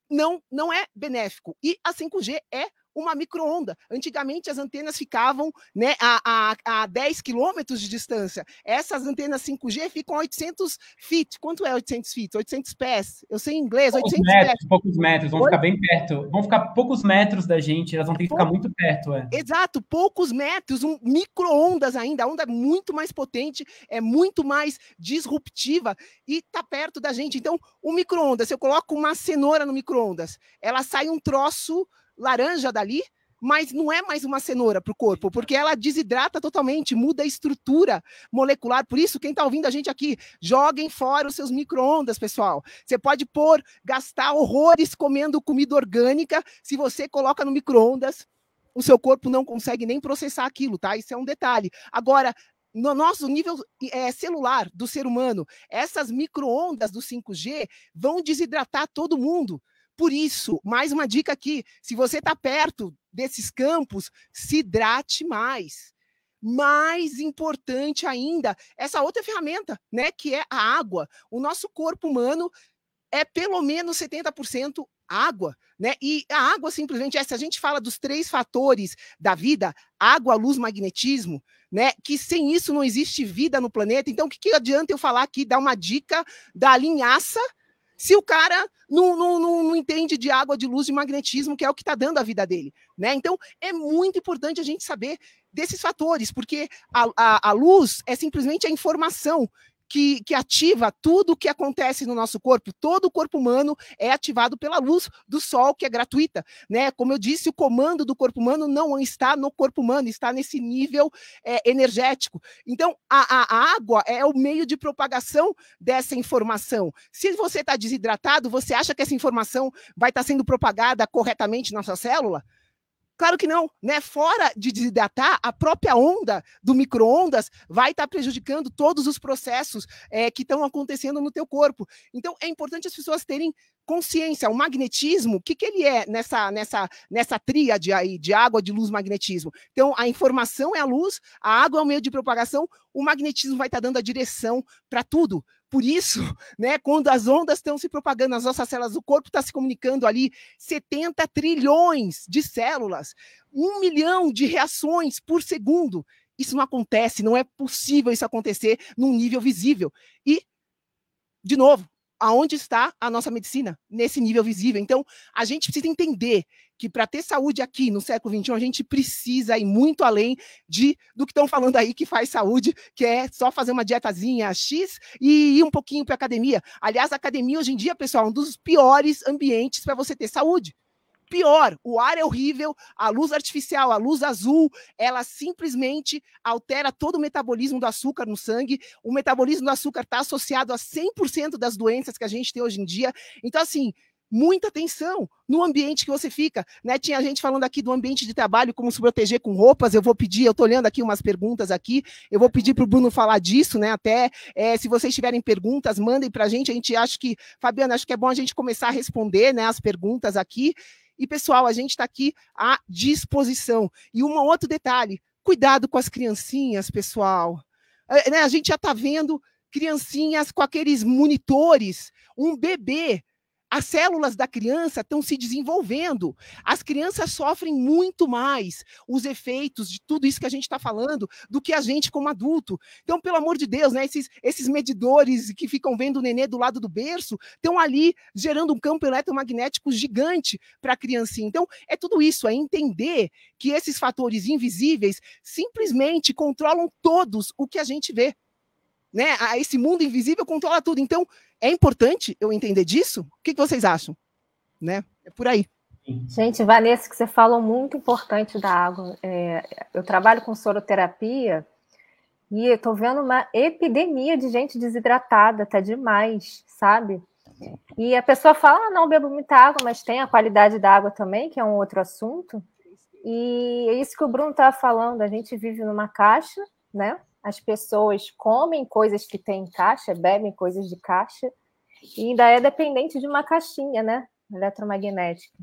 não não é benéfico. E a 5G é uma microonda. Antigamente as antenas ficavam né, a, a, a 10 quilômetros de distância. Essas antenas 5G ficam a 800 feet. Quanto é 800 feet? 800 pés. Eu sei em inglês, poucos 800 metros, pés. Poucos metros, vão Oi? ficar bem perto. Vão ficar poucos metros da gente, elas vão ter que ficar muito perto. É. Exato, poucos metros, um micro-ondas ainda. A onda é muito mais potente, é muito mais disruptiva e está perto da gente. Então, o micro-ondas, se eu coloco uma cenoura no micro-ondas, ela sai um troço laranja dali, mas não é mais uma cenoura para o corpo, porque ela desidrata totalmente, muda a estrutura molecular. Por isso, quem está ouvindo a gente aqui, joguem fora os seus micro-ondas, pessoal. Você pode pôr, gastar horrores comendo comida orgânica, se você coloca no micro-ondas, o seu corpo não consegue nem processar aquilo, tá? Isso é um detalhe. Agora, no nosso nível é, celular do ser humano, essas micro-ondas do 5G vão desidratar todo mundo. Por isso, mais uma dica aqui: se você está perto desses campos, se hidrate mais. Mais importante ainda, essa outra ferramenta, né, que é a água. O nosso corpo humano é pelo menos 70% água, né? E a água simplesmente é, se a gente fala dos três fatores da vida, água, luz, magnetismo, né? Que sem isso não existe vida no planeta. Então, o que, que adianta eu falar aqui, dar uma dica da linhaça se o cara não, não, não, não, entende de água, de luz, de magnetismo, que é o que está dando a vida dele. Né? Então, é muito importante a gente saber desses fatores, porque a, a, a luz é simplesmente a informação que, que ativa tudo o que acontece no nosso corpo. Todo o corpo humano é ativado pela luz do sol, que é gratuita. Né? Como eu disse, o comando do corpo humano não está no corpo humano, está nesse nível é, energético. Então, a, a água é o meio de propagação dessa informação. Se você está desidratado, você acha que essa informação vai estar tá sendo propagada corretamente na sua célula? Claro que não, né? Fora de desidratar, a própria onda do micro-ondas vai estar tá prejudicando todos os processos é, que estão acontecendo no teu corpo. Então, é importante as pessoas terem consciência. O magnetismo, o que, que ele é nessa, nessa, nessa tríade aí de água, de luz, magnetismo? Então, a informação é a luz, a água é o meio de propagação, o magnetismo vai estar tá dando a direção para tudo. Por isso, né, quando as ondas estão se propagando nas nossas células, o corpo está se comunicando ali 70 trilhões de células, um milhão de reações por segundo. Isso não acontece, não é possível isso acontecer num nível visível. E, de novo, aonde está a nossa medicina? Nesse nível visível. Então, a gente precisa entender que para ter saúde aqui no século XXI, a gente precisa ir muito além de do que estão falando aí que faz saúde, que é só fazer uma dietazinha X e ir um pouquinho para academia. Aliás, a academia hoje em dia, pessoal, é um dos piores ambientes para você ter saúde pior, o ar é horrível, a luz artificial, a luz azul, ela simplesmente altera todo o metabolismo do açúcar no sangue. O metabolismo do açúcar está associado a 100% das doenças que a gente tem hoje em dia. Então, assim, muita atenção no ambiente que você fica. Né? Tinha gente falando aqui do ambiente de trabalho, como se proteger com roupas. Eu vou pedir, eu estou olhando aqui umas perguntas aqui, eu vou pedir para o Bruno falar disso, né? Até é, se vocês tiverem perguntas, mandem para a gente. A gente acha que, Fabiana, acho que é bom a gente começar a responder né, as perguntas aqui. E, pessoal, a gente está aqui à disposição. E um outro detalhe: cuidado com as criancinhas, pessoal. É, né, a gente já está vendo criancinhas com aqueles monitores, um bebê as células da criança estão se desenvolvendo. As crianças sofrem muito mais os efeitos de tudo isso que a gente está falando do que a gente como adulto. Então, pelo amor de Deus, né, esses, esses medidores que ficam vendo o nenê do lado do berço estão ali gerando um campo eletromagnético gigante para a criancinha. Então, é tudo isso, é entender que esses fatores invisíveis simplesmente controlam todos o que a gente vê né? Esse mundo invisível controla tudo. Então, é importante eu entender disso? O que, vocês acham? Né? É por aí. Gente, Vanessa, que você falou muito importante da água. É, eu trabalho com soroterapia e estou vendo uma epidemia de gente desidratada, tá demais, sabe? E a pessoa fala, ah, não, bebo muita água, mas tem a qualidade da água também, que é um outro assunto. E é isso que o Bruno estava falando, a gente vive numa caixa, né? As pessoas comem coisas que em caixa, bebem coisas de caixa, e ainda é dependente de uma caixinha, né? Eletromagnética.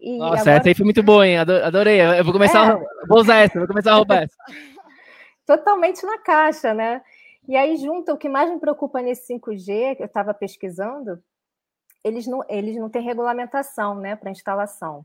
E Nossa, agora... essa aí foi muito boa, hein? Adorei. Eu vou começar, é. a... vou usar essa, vou começar a roubar essa. Totalmente na caixa, né? E aí, junto, o que mais me preocupa nesse 5G, que eu estava pesquisando, eles não, eles não têm regulamentação né, para instalação.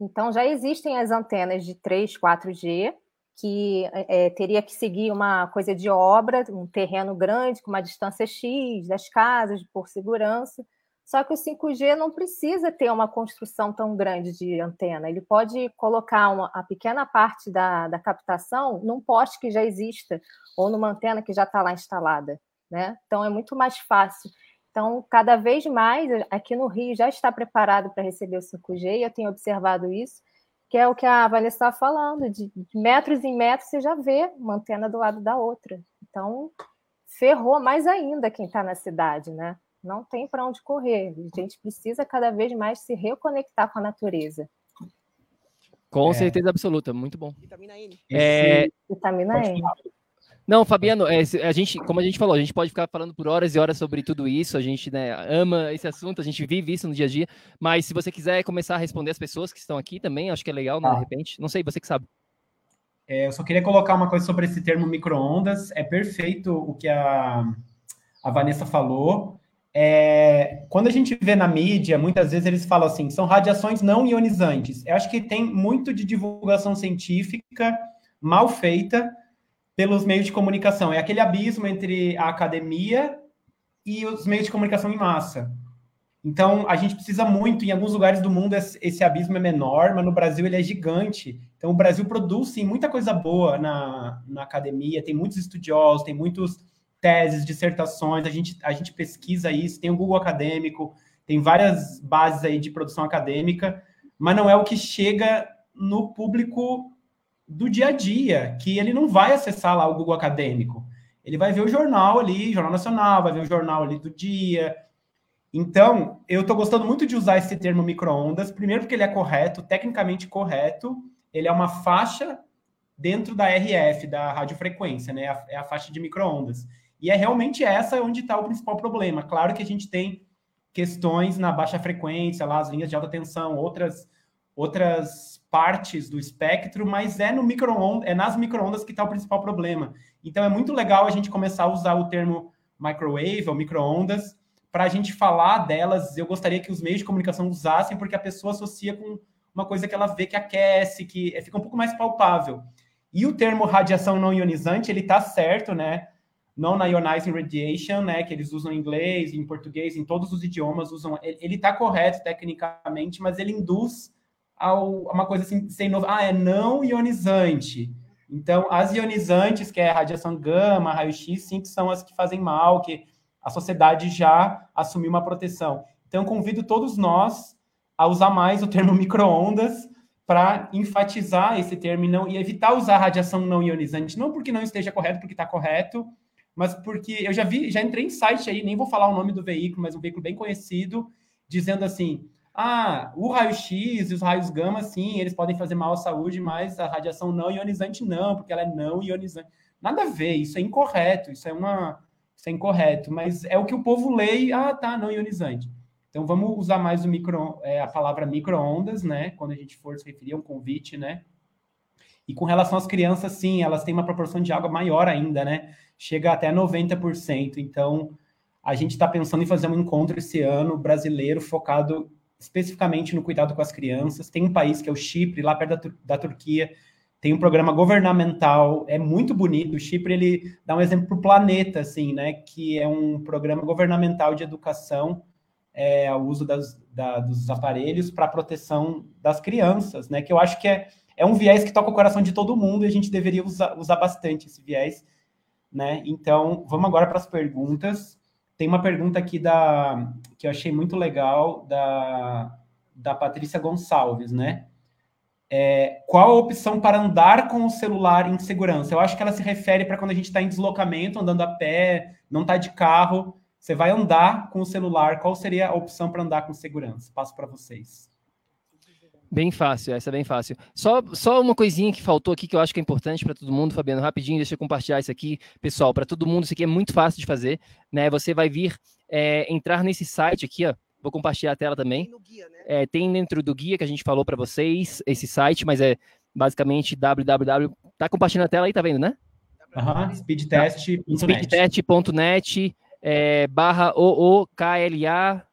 Então, já existem as antenas de 3, 4G, que é, teria que seguir uma coisa de obra, um terreno grande, com uma distância X das casas, por segurança. Só que o 5G não precisa ter uma construção tão grande de antena. Ele pode colocar uma, a pequena parte da, da captação num poste que já exista, ou numa antena que já está lá instalada. Né? Então é muito mais fácil. Então, cada vez mais, aqui no Rio já está preparado para receber o 5G, e eu tenho observado isso que é o que a Vanessa estava falando, de, metros em metros você já vê uma antena do lado da outra. Então, ferrou mais ainda quem está na cidade, né? Não tem para onde correr. A gente precisa cada vez mais se reconectar com a natureza. Com é. certeza absoluta, muito bom. Vitamina N. É... Vitamina N. Não, Fabiano, é, a gente, como a gente falou, a gente pode ficar falando por horas e horas sobre tudo isso. A gente né, ama esse assunto, a gente vive isso no dia a dia. Mas se você quiser começar a responder as pessoas que estão aqui também, acho que é legal, né, de repente. Não sei, você que sabe. É, eu só queria colocar uma coisa sobre esse termo microondas. É perfeito o que a, a Vanessa falou. É, quando a gente vê na mídia, muitas vezes eles falam assim, são radiações não ionizantes. Eu acho que tem muito de divulgação científica mal feita pelos meios de comunicação. É aquele abismo entre a academia e os meios de comunicação em massa. Então, a gente precisa muito, em alguns lugares do mundo esse abismo é menor, mas no Brasil ele é gigante. Então, o Brasil produz, sim, muita coisa boa na, na academia, tem muitos estudiosos, tem muitos teses, dissertações, a gente, a gente pesquisa isso, tem o Google Acadêmico, tem várias bases aí de produção acadêmica, mas não é o que chega no público do dia a dia, que ele não vai acessar lá o Google Acadêmico. Ele vai ver o jornal ali, Jornal Nacional, vai ver o jornal ali do dia. Então, eu estou gostando muito de usar esse termo microondas, primeiro porque ele é correto, tecnicamente correto, ele é uma faixa dentro da RF, da radiofrequência, né? É a faixa de microondas. E é realmente essa onde está o principal problema. Claro que a gente tem questões na baixa frequência, lá as linhas de alta tensão, outras outras partes do espectro, mas é no microondas, é nas microondas que está o principal problema. Então é muito legal a gente começar a usar o termo microwave ou microondas para a gente falar delas. Eu gostaria que os meios de comunicação usassem, porque a pessoa associa com uma coisa que ela vê que aquece, que fica um pouco mais palpável. E o termo radiação não ionizante, ele está certo, né? non-ionizing radiation, né, que eles usam em inglês, em português, em todos os idiomas usam. Ele está correto tecnicamente, mas ele induz ao, uma coisa assim, sem novo. Ah, é não ionizante. Então, as ionizantes, que é radiação gama, raio-x, sim, que são as que fazem mal, que a sociedade já assumiu uma proteção. Então, convido todos nós a usar mais o termo microondas para enfatizar esse termo e, não, e evitar usar radiação não ionizante, não porque não esteja correto, porque está correto, mas porque eu já vi, já entrei em site aí, nem vou falar o nome do veículo, mas um veículo bem conhecido, dizendo assim: ah, o raio-x e os raios gama, sim, eles podem fazer mal à saúde, mas a radiação não ionizante não, porque ela é não ionizante. Nada a ver, isso é incorreto, isso é uma. Isso é incorreto, mas é o que o povo lê e, ah, tá, não ionizante. Então vamos usar mais o micro, é, a palavra microondas, né? Quando a gente for se referir a um convite, né? E com relação às crianças, sim, elas têm uma proporção de água maior ainda, né? Chega até 90%. Então, a gente está pensando em fazer um encontro esse ano brasileiro focado especificamente no cuidado com as crianças. Tem um país que é o Chipre, lá perto da, Tur da Turquia, tem um programa governamental, é muito bonito. O Chipre ele dá um exemplo para o planeta, assim, né? Que é um programa governamental de educação, é, o uso das, da, dos aparelhos para proteção das crianças, né? Que eu acho que é é um viés que toca o coração de todo mundo e a gente deveria usar, usar bastante esse viés, né? Então, vamos agora para as perguntas. Tem uma pergunta aqui da que eu achei muito legal da, da Patrícia Gonçalves, né? É, qual a opção para andar com o celular em segurança? Eu acho que ela se refere para quando a gente está em deslocamento, andando a pé, não está de carro, você vai andar com o celular. Qual seria a opção para andar com segurança? Passo para vocês. Bem fácil, essa é bem fácil. Só, só uma coisinha que faltou aqui que eu acho que é importante para todo mundo, Fabiano, rapidinho, deixa eu compartilhar isso aqui, pessoal, para todo mundo, isso aqui é muito fácil de fazer, né? Você vai vir é, entrar nesse site aqui, ó. Vou compartilhar a tela também. Tem, guia, né? é, tem dentro do guia que a gente falou para vocês esse site, mas é basicamente www. Tá compartilhando a tela aí, tá vendo, né? Aham, speedtest.net. Speedtest.net é, barra OOKLA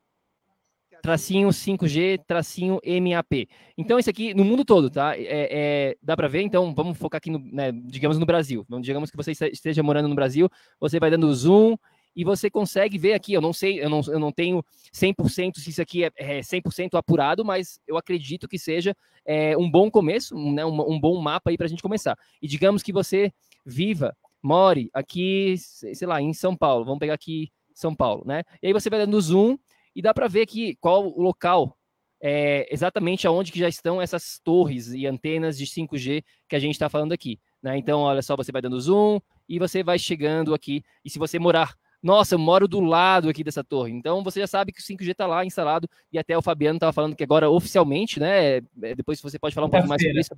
tracinho 5G, tracinho MAP. Então, isso aqui no mundo todo, tá? É, é dá para ver, então vamos focar aqui, no, né, digamos, no Brasil. Digamos que você esteja morando no Brasil, você vai dando zoom e você consegue ver aqui. Eu não sei, eu não, eu não tenho 100% se isso aqui é, é 100% apurado, mas eu acredito que seja é, um bom começo, um, né, um, um bom mapa aí para a gente começar. E digamos que você viva, more aqui, sei lá, em São Paulo. Vamos pegar aqui São Paulo, né? E aí você vai dando zoom e dá para ver aqui qual o local, é, exatamente aonde que já estão essas torres e antenas de 5G que a gente está falando aqui. Né? Então, olha só, você vai dando zoom e você vai chegando aqui. E se você morar, nossa, eu moro do lado aqui dessa torre. Então, você já sabe que o 5G está lá instalado. E até o Fabiano estava falando que agora oficialmente, né? É, depois você pode falar um pouco mais sobre isso.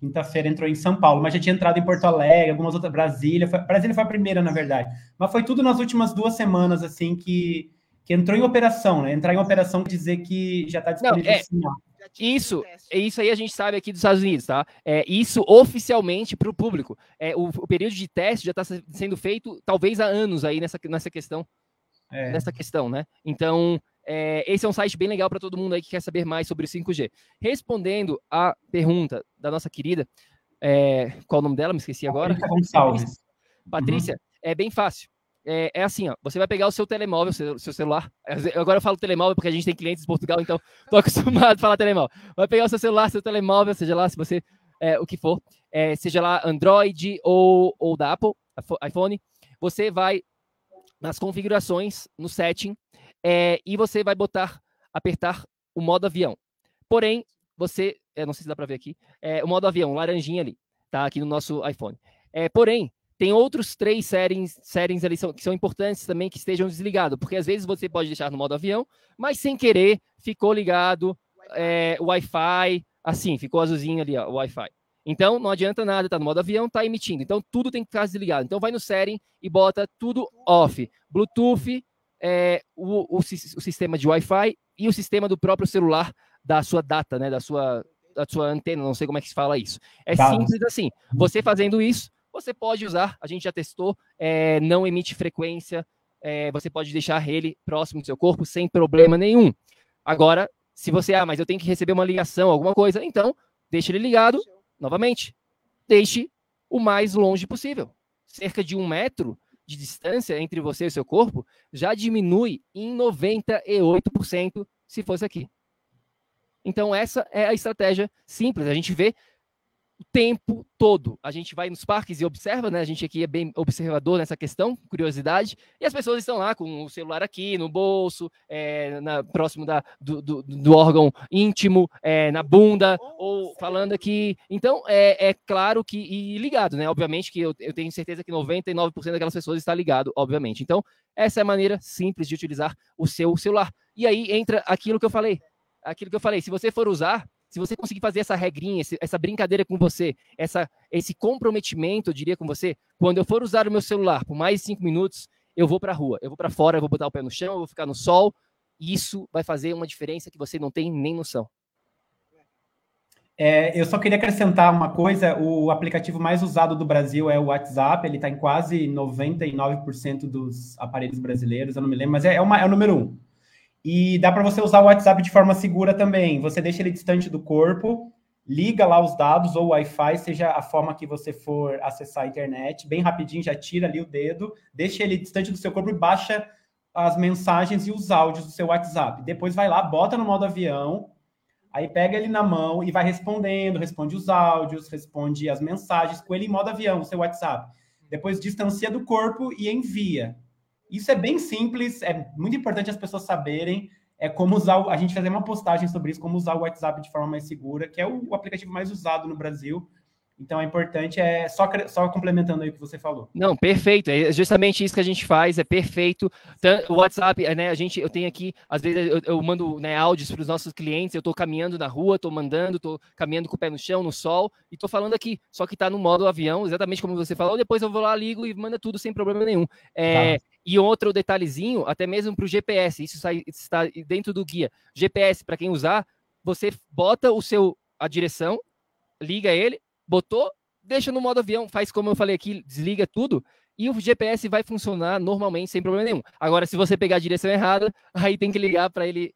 Quinta-feira entrou em São Paulo, mas já tinha entrado em Porto Alegre, algumas outras. Brasília. Foi, Brasília foi a primeira, na verdade. Mas foi tudo nas últimas duas semanas, assim, que que entrou em operação, né? Entrar em operação quer dizer que já está disponível Não, é, sinal. Isso, é isso aí a gente sabe aqui dos Estados Unidos, tá? É, isso oficialmente para o público. É, o, o, período de teste já está sendo feito talvez há anos aí nessa, nessa questão. É. Nessa questão, né? Então, é, esse é um site bem legal para todo mundo aí que quer saber mais sobre o 5G. Respondendo a pergunta da nossa querida, é, qual o nome dela? Me esqueci agora. Patrícia Gonçalves. Patrícia, uhum. é bem fácil é, é, assim, ó, você vai pegar o seu telemóvel, seu, seu celular. Agora eu falo telemóvel porque a gente tem clientes em Portugal, então tô acostumado a falar telemóvel. Vai pegar o seu celular, seu telemóvel, seja lá se você é, o que for, é, seja lá Android ou, ou da Apple, iPhone. Você vai nas configurações, no setting, é, e você vai botar, apertar o modo avião. Porém, você, não sei se dá para ver aqui, é, o modo avião, laranjinha ali, tá aqui no nosso iPhone. É, porém, tem outros três settings, settings ali são, que são importantes também que estejam desligados, porque às vezes você pode deixar no modo avião, mas sem querer ficou ligado é, o Wi-Fi, assim, ficou azulzinho ali, ó, o Wi-Fi. Então, não adianta nada, tá no modo avião, tá emitindo. Então, tudo tem que ficar desligado. Então, vai no setting e bota tudo off. Bluetooth, é, o, o, o, sistema de Wi-Fi e o sistema do próprio celular da sua data, né? Da sua, da sua antena, não sei como é que se fala isso. É tá. simples assim. Você fazendo isso, você pode usar, a gente já testou, é, não emite frequência, é, você pode deixar ele próximo do seu corpo sem problema nenhum. Agora, se você, ah, mas eu tenho que receber uma ligação, alguma coisa, então, deixa ele ligado, novamente, deixe o mais longe possível. Cerca de um metro de distância entre você e seu corpo já diminui em 98% se fosse aqui. Então, essa é a estratégia simples. A gente vê o tempo todo. A gente vai nos parques e observa, né? A gente aqui é bem observador nessa questão, curiosidade, e as pessoas estão lá com o celular aqui no bolso, é, na, próximo da, do, do, do órgão íntimo, é, na bunda, ou falando aqui. Então, é, é claro que, e ligado, né? Obviamente que eu, eu tenho certeza que 99% daquelas pessoas está ligado, obviamente. Então, essa é a maneira simples de utilizar o seu celular. E aí entra aquilo que eu falei. Aquilo que eu falei, se você for usar, se você conseguir fazer essa regrinha, essa brincadeira com você, essa, esse comprometimento, eu diria com você, quando eu for usar o meu celular por mais cinco minutos, eu vou para a rua, eu vou para fora, eu vou botar o pé no chão, eu vou ficar no sol. Isso vai fazer uma diferença que você não tem nem noção. É, eu só queria acrescentar uma coisa: o aplicativo mais usado do Brasil é o WhatsApp, ele está em quase 99% dos aparelhos brasileiros, eu não me lembro, mas é, é, uma, é o número um. E dá para você usar o WhatsApp de forma segura também. Você deixa ele distante do corpo, liga lá os dados ou Wi-Fi, seja a forma que você for acessar a internet, bem rapidinho, já tira ali o dedo, deixa ele distante do seu corpo e baixa as mensagens e os áudios do seu WhatsApp. Depois vai lá, bota no modo avião, aí pega ele na mão e vai respondendo, responde os áudios, responde as mensagens com ele em modo avião, o seu WhatsApp. Depois distancia do corpo e envia. Isso é bem simples, é muito importante as pessoas saberem é como usar, a gente fazer uma postagem sobre isso, como usar o WhatsApp de forma mais segura, que é o, o aplicativo mais usado no Brasil. Então é importante, é só, só complementando aí o que você falou. Não, perfeito. É justamente isso que a gente faz, é perfeito. O WhatsApp, né? A gente, eu tenho aqui, às vezes eu, eu mando né, áudios para os nossos clientes, eu estou caminhando na rua, estou mandando, estou caminhando com o pé no chão, no sol, e estou falando aqui, só que está no modo avião, exatamente como você falou, depois eu vou lá, ligo e manda tudo sem problema nenhum. É, tá. E outro detalhezinho, até mesmo para o GPS, isso está dentro do guia. GPS, para quem usar, você bota o seu a direção, liga ele, botou, deixa no modo avião, faz como eu falei aqui, desliga tudo e o GPS vai funcionar normalmente sem problema nenhum. Agora, se você pegar a direção errada, aí tem que ligar para ele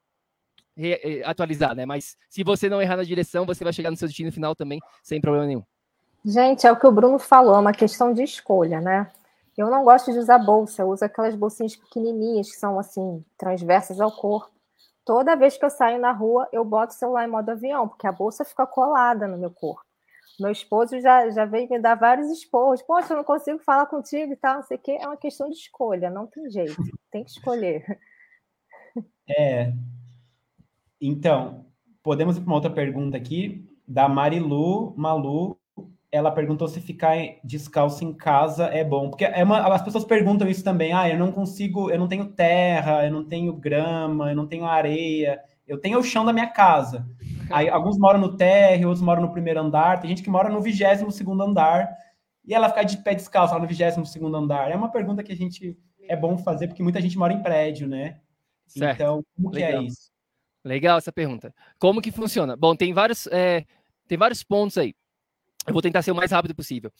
eh, atualizar, né? Mas se você não errar na direção, você vai chegar no seu destino final também sem problema nenhum. Gente, é o que o Bruno falou, é uma questão de escolha, né? Eu não gosto de usar bolsa, eu uso aquelas bolsinhas pequenininhas que são assim, transversas ao corpo. Toda vez que eu saio na rua, eu boto o celular em modo avião, porque a bolsa fica colada no meu corpo. Meu esposo já, já veio me dar vários esporros. Poxa, eu não consigo falar contigo e tal, não sei o quê. É uma questão de escolha, não tem jeito. Tem que escolher. É. Então, podemos ir para uma outra pergunta aqui, da Marilu Malu ela perguntou se ficar descalço em casa é bom. Porque é uma, as pessoas perguntam isso também. Ah, eu não consigo, eu não tenho terra, eu não tenho grama, eu não tenho areia, eu tenho o chão da minha casa. Aí alguns moram no térreo, outros moram no primeiro andar, tem gente que mora no vigésimo segundo andar, e ela fica de pé descalço lá no vigésimo segundo andar. É uma pergunta que a gente é bom fazer, porque muita gente mora em prédio, né? Certo. Então, como que é isso? Legal essa pergunta. Como que funciona? Bom, tem vários, é, tem vários pontos aí. Eu vou tentar ser o mais rápido possível.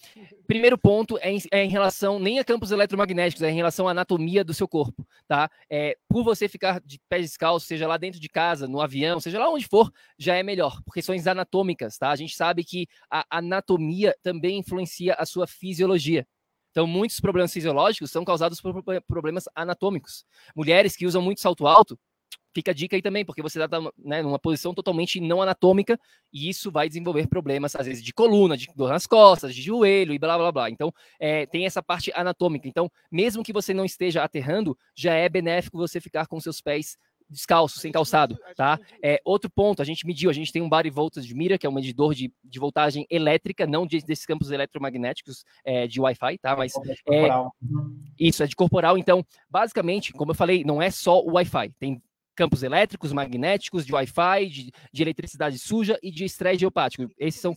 Primeiro ponto é em, é em, relação nem a campos eletromagnéticos, é em relação à anatomia do seu corpo, tá? É, por você ficar de pés descalços, seja lá dentro de casa, no avião, seja lá onde for, já é melhor, por questões anatômicas, tá? A gente sabe que a anatomia também influencia a sua fisiologia. Então, muitos problemas fisiológicos são causados por problemas anatômicos. Mulheres que usam muito salto alto, fica a dica aí também, porque você está né, numa posição totalmente não anatômica e isso vai desenvolver problemas, às vezes, de coluna, de dor nas costas, de joelho e blá blá blá. Então, é, tem essa parte anatômica. Então, mesmo que você não esteja aterrando, já é benéfico você ficar com seus pés descalço, sem calçado, tá? É, outro ponto, a gente mediu, a gente tem um body voltage mira, que é um medidor de, de voltagem elétrica, não de, desses campos eletromagnéticos é, de Wi-Fi, tá? Mas é, isso, é de corporal. Então, basicamente, como eu falei, não é só o Wi-Fi, tem campos elétricos, magnéticos, de Wi-Fi, de, de eletricidade suja e de estresse geopático. Esses são...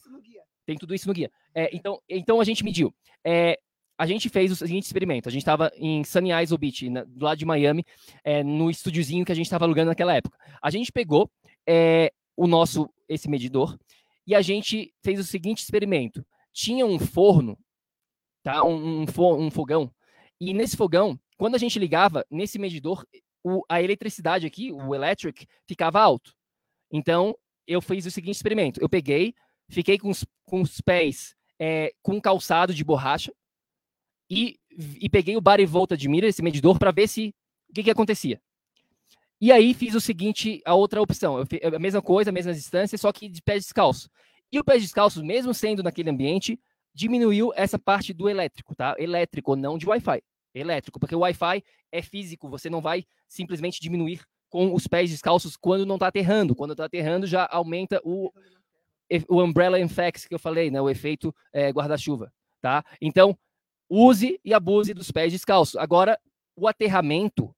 Tem tudo isso no guia. É, então, então, a gente mediu. É, a gente fez o seguinte experimento. A gente estava em Sunny Isle Beach, na, do lado de Miami, é, no estúdiozinho que a gente estava alugando naquela época. A gente pegou é, o nosso, esse medidor, e a gente fez o seguinte experimento. Tinha um forno, tá? um, um, um fogão, e nesse fogão, quando a gente ligava, nesse medidor, o, a eletricidade aqui, o electric, ficava alto. Então, eu fiz o seguinte experimento. Eu peguei, fiquei com os, com os pés é, com calçado de borracha, e, e peguei o body volta de mira, esse medidor, para ver se o que, que acontecia. E aí fiz o seguinte, a outra opção, fiz a mesma coisa, a mesma distância, só que de pé descalço. E o pé descalço, mesmo sendo naquele ambiente, diminuiu essa parte do elétrico, tá? Elétrico, não de Wi-Fi. Elétrico, porque o Wi-Fi é físico, você não vai simplesmente diminuir com os pés descalços quando não está aterrando. Quando está aterrando, já aumenta o, o umbrella effect que eu falei, né? O efeito é, guarda-chuva, tá? Então, use e abuse dos pés descalços. Agora, o aterramento,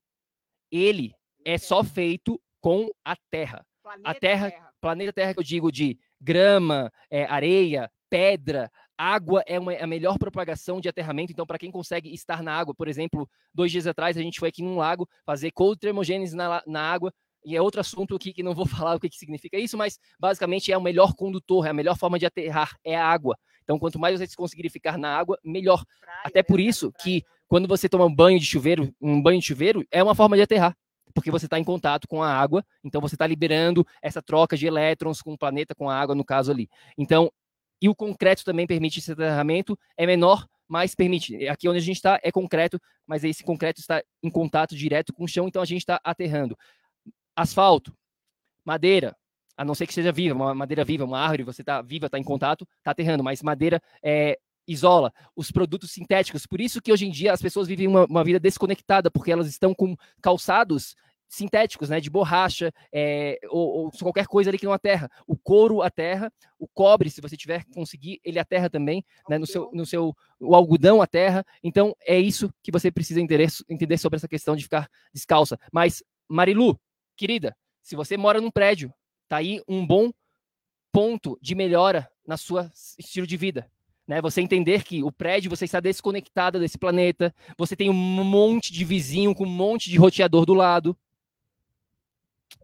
ele é só feito com a terra. Planeta a terra, terra, planeta Terra que eu digo de grama, é, areia, pedra, água é uma, é a melhor propagação de aterramento. Então, para quem consegue estar na água, por exemplo, dois dias atrás a gente foi aqui num lago fazer cold termogênese na, na água. E é outro assunto aqui que não vou falar o que, que significa isso, mas basicamente é o melhor condutor, é a melhor forma de aterrar, é a água. Então, quanto mais vocês conseguirem ficar na água, melhor. Praia, Até por isso que quando você toma um banho de chuveiro, um banho de chuveiro é uma forma de aterrar, porque você está em contato com a água, então você está liberando essa troca de elétrons com o planeta, com a água, no caso ali. Então, e o concreto também permite esse aterramento, é menor, mas permite. Aqui onde a gente está é concreto, mas esse concreto está em contato direto com o chão, então a gente está aterrando. Asfalto, madeira, a não ser que seja viva, uma madeira viva, uma árvore, você está viva, está em contato, está aterrando, mas madeira é, isola os produtos sintéticos. Por isso que hoje em dia as pessoas vivem uma, uma vida desconectada, porque elas estão com calçados sintéticos, né, de borracha, é, ou, ou, qualquer coisa ali que não aterra. O couro aterra, o cobre, se você tiver conseguir, ele aterra também, né, no seu, no seu, o algodão aterra. Então é isso que você precisa entender, entender sobre essa questão de ficar descalça. Mas Marilu, querida, se você mora num prédio Tá aí um bom ponto de melhora na sua estilo de vida. Né? Você entender que o prédio você está desconectado desse planeta, você tem um monte de vizinho com um monte de roteador do lado.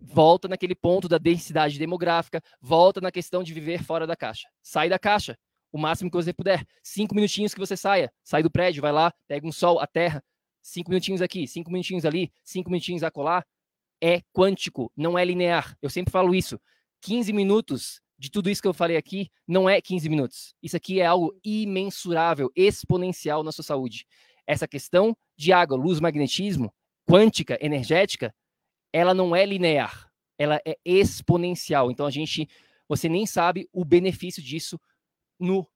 Volta naquele ponto da densidade demográfica, volta na questão de viver fora da caixa. Sai da caixa, o máximo que você puder. Cinco minutinhos que você saia, sai do prédio, vai lá, pega um sol, a terra, cinco minutinhos aqui, cinco minutinhos ali, cinco minutinhos acolá, é quântico, não é linear. Eu sempre falo isso. 15 minutos de tudo isso que eu falei aqui não é 15 minutos. Isso aqui é algo imensurável, exponencial na sua saúde. Essa questão de água, luz, magnetismo, quântica, energética, ela não é linear, ela é exponencial. Então a gente, você nem sabe o benefício disso no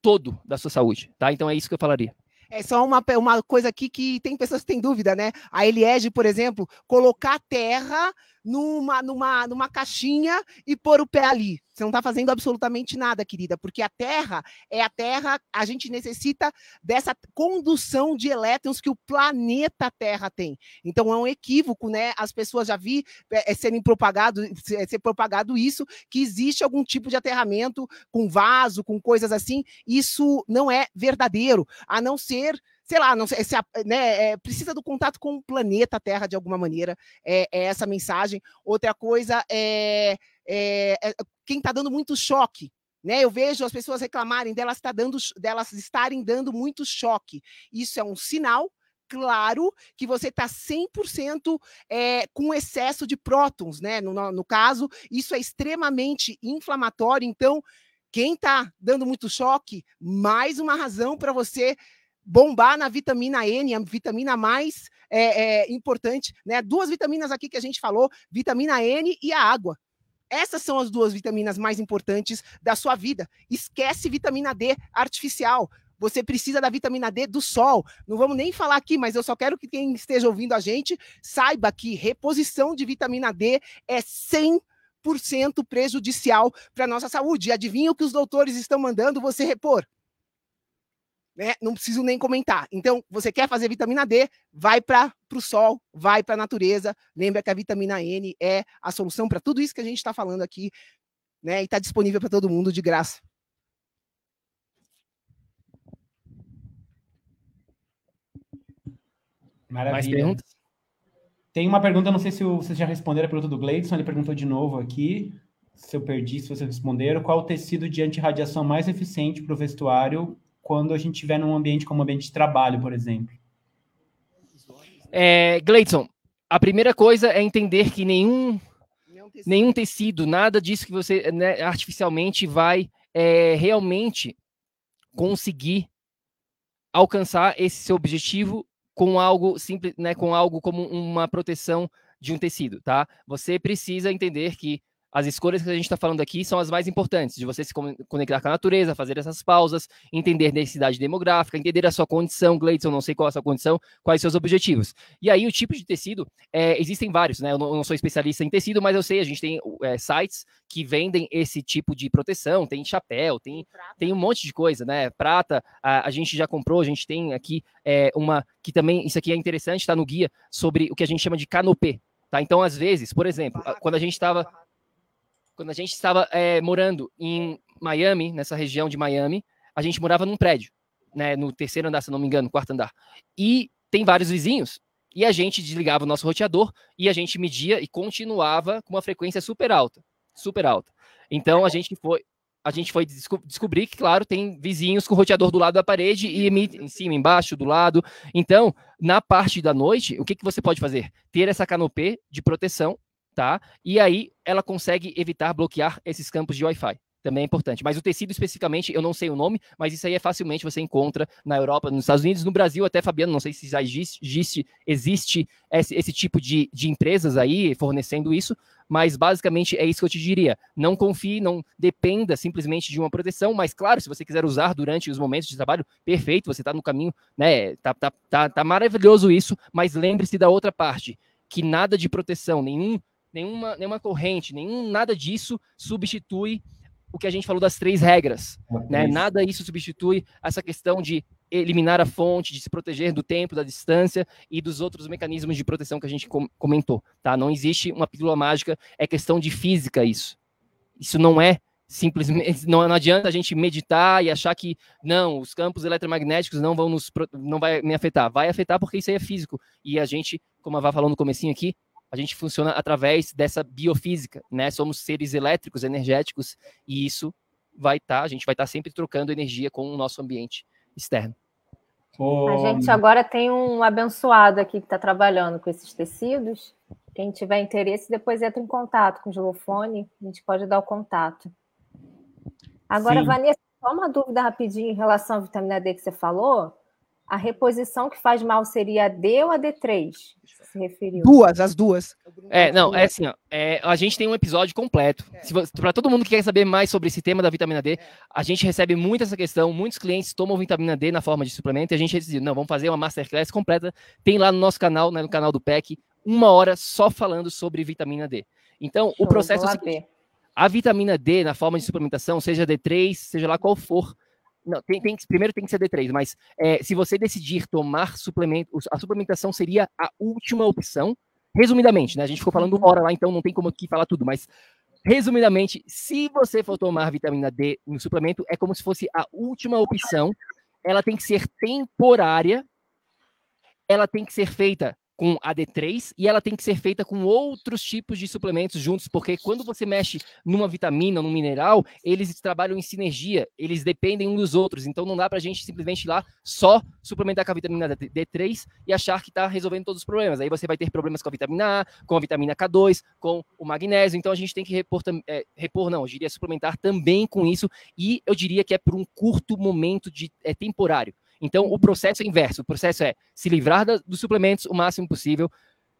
todo da sua saúde, tá? Então é isso que eu falaria. É só uma, uma coisa aqui que tem pessoas que têm dúvida, né? A Eliege, por exemplo, colocar terra numa, numa, numa caixinha e pôr o pé ali. Você não está fazendo absolutamente nada, querida, porque a Terra é a Terra, a gente necessita dessa condução de elétrons que o planeta Terra tem. Então é um equívoco, né? As pessoas já vi é, serem propagado, ser propagado isso, que existe algum tipo de aterramento com vaso, com coisas assim. Isso não é verdadeiro, a não ser sei lá, não sei, se, né, é, precisa do contato com o planeta Terra de alguma maneira, é, é essa mensagem. Outra coisa é, é, é quem está dando muito choque. Né, eu vejo as pessoas reclamarem delas, tá dando, delas estarem dando muito choque. Isso é um sinal claro que você está 100% é, com excesso de prótons, né? No, no, caso, isso é extremamente inflamatório. Então, quem está dando muito choque, mais uma razão para você bombar na vitamina N, a vitamina mais é, é, importante, né? Duas vitaminas aqui que a gente falou, vitamina N e a água. Essas são as duas vitaminas mais importantes da sua vida. Esquece vitamina D artificial. Você precisa da vitamina D do sol. Não vamos nem falar aqui, mas eu só quero que quem esteja ouvindo a gente saiba que reposição de vitamina D é 100% prejudicial para nossa saúde. E adivinha o que os doutores estão mandando você repor? Né? Não preciso nem comentar. Então, você quer fazer vitamina D, vai para o sol, vai para a natureza. Lembra que a vitamina N é a solução para tudo isso que a gente está falando aqui, né? E está disponível para todo mundo de graça. Maravilha. Mais perguntas? Tem uma pergunta, não sei se vocês já responderam a pergunta do Gleidson, ele perguntou de novo aqui. Se eu perdi, se vocês responderam, qual o tecido de antirradiação mais eficiente para o vestuário quando a gente estiver num ambiente como um ambiente de trabalho, por exemplo? É, Gleidson, a primeira coisa é entender que nenhum, nenhum tecido, nada disso que você né, artificialmente vai é, realmente conseguir alcançar esse seu objetivo com algo simples, né, com algo como uma proteção de um tecido, tá? Você precisa entender que as escolhas que a gente está falando aqui são as mais importantes, de você se conectar com a natureza, fazer essas pausas, entender densidade demográfica, entender a sua condição, Gleidson, não sei qual é a sua condição, quais seus objetivos. E aí, o tipo de tecido, é, existem vários, né? Eu não, eu não, sou especialista em tecido, mas eu sei, a gente tem é, sites que vendem esse tipo de proteção, tem chapéu, tem, tem um monte de coisa, né? Prata, a, a gente já comprou, a gente tem aqui é, uma que também, isso aqui é interessante, está no guia, sobre o que a gente chama de canopê, tá? Então, às vezes, por exemplo, quando a gente estava quando a gente estava é, morando em Miami, nessa região de Miami, a gente morava num prédio, né, no terceiro andar, se não me engano, quarto andar. E tem vários vizinhos, e a gente desligava o nosso roteador e a gente media e continuava com uma frequência super alta, super alta. Então a gente foi a gente foi desco descobrir que, claro, tem vizinhos com o roteador do lado da parede e em cima, embaixo, do lado. Então, na parte da noite, o que, que você pode fazer? Ter essa canopê de proteção tá? E aí ela consegue evitar bloquear esses campos de Wi-Fi. Também é importante. Mas o tecido especificamente, eu não sei o nome, mas isso aí é facilmente você encontra na Europa, nos Estados Unidos, no Brasil, até Fabiano, não sei se já existe, existe esse, esse tipo de, de empresas aí fornecendo isso, mas basicamente é isso que eu te diria. Não confie, não dependa simplesmente de uma proteção, mas claro, se você quiser usar durante os momentos de trabalho, perfeito, você está no caminho, né? Tá, tá, tá, tá maravilhoso isso, mas lembre-se da outra parte, que nada de proteção, nenhum nenhuma, nenhuma corrente, nenhum nada disso substitui o que a gente falou das três regras. Né? Nada isso substitui essa questão de eliminar a fonte, de se proteger do tempo, da distância e dos outros mecanismos de proteção que a gente comentou. Tá? Não existe uma pílula mágica, é questão de física isso. Isso não é simplesmente não, não adianta a gente meditar e achar que não, os campos eletromagnéticos não vão nos não vai me afetar. Vai afetar porque isso aí é físico. E a gente, como a Vá falou no comecinho aqui, a gente funciona através dessa biofísica, né? Somos seres elétricos, energéticos, e isso vai estar, tá, a gente vai estar tá sempre trocando energia com o nosso ambiente externo. A gente agora tem um abençoado aqui que está trabalhando com esses tecidos. Quem tiver interesse, depois entra em contato com o Gelofone, a gente pode dar o contato. Agora, Sim. Vanessa, só uma dúvida rapidinho em relação à vitamina D que você falou. A reposição que faz mal seria a D ou a D3? Se referiu? Duas, as duas. É, não, é assim, ó, é, a gente tem um episódio completo. É. Para todo mundo que quer saber mais sobre esse tema da vitamina D, é. a gente recebe muito essa questão, muitos clientes tomam vitamina D na forma de suplemento e a gente decidiu, não, vamos fazer uma masterclass completa. Tem lá no nosso canal, né, no canal do PEC, uma hora só falando sobre vitamina D. Então, Show, o processo é o seguinte, a vitamina D na forma de suplementação, seja D3, seja lá qual for, não, tem, tem, primeiro tem que ser D3, mas é, se você decidir tomar suplemento, a suplementação seria a última opção. Resumidamente, né? A gente ficou falando uma hora lá, então não tem como aqui falar tudo, mas resumidamente, se você for tomar vitamina D no suplemento, é como se fosse a última opção. Ela tem que ser temporária, ela tem que ser feita com a D3 e ela tem que ser feita com outros tipos de suplementos juntos, porque quando você mexe numa vitamina, num mineral, eles trabalham em sinergia, eles dependem um dos outros, então não dá para a gente simplesmente ir lá só suplementar com a vitamina D3 e achar que está resolvendo todos os problemas. Aí você vai ter problemas com a vitamina A, com a vitamina K2, com o magnésio, então a gente tem que repor, é, repor não, eu diria suplementar também com isso, e eu diria que é por um curto momento de é temporário. Então, o processo é inverso. O processo é se livrar da, dos suplementos o máximo possível,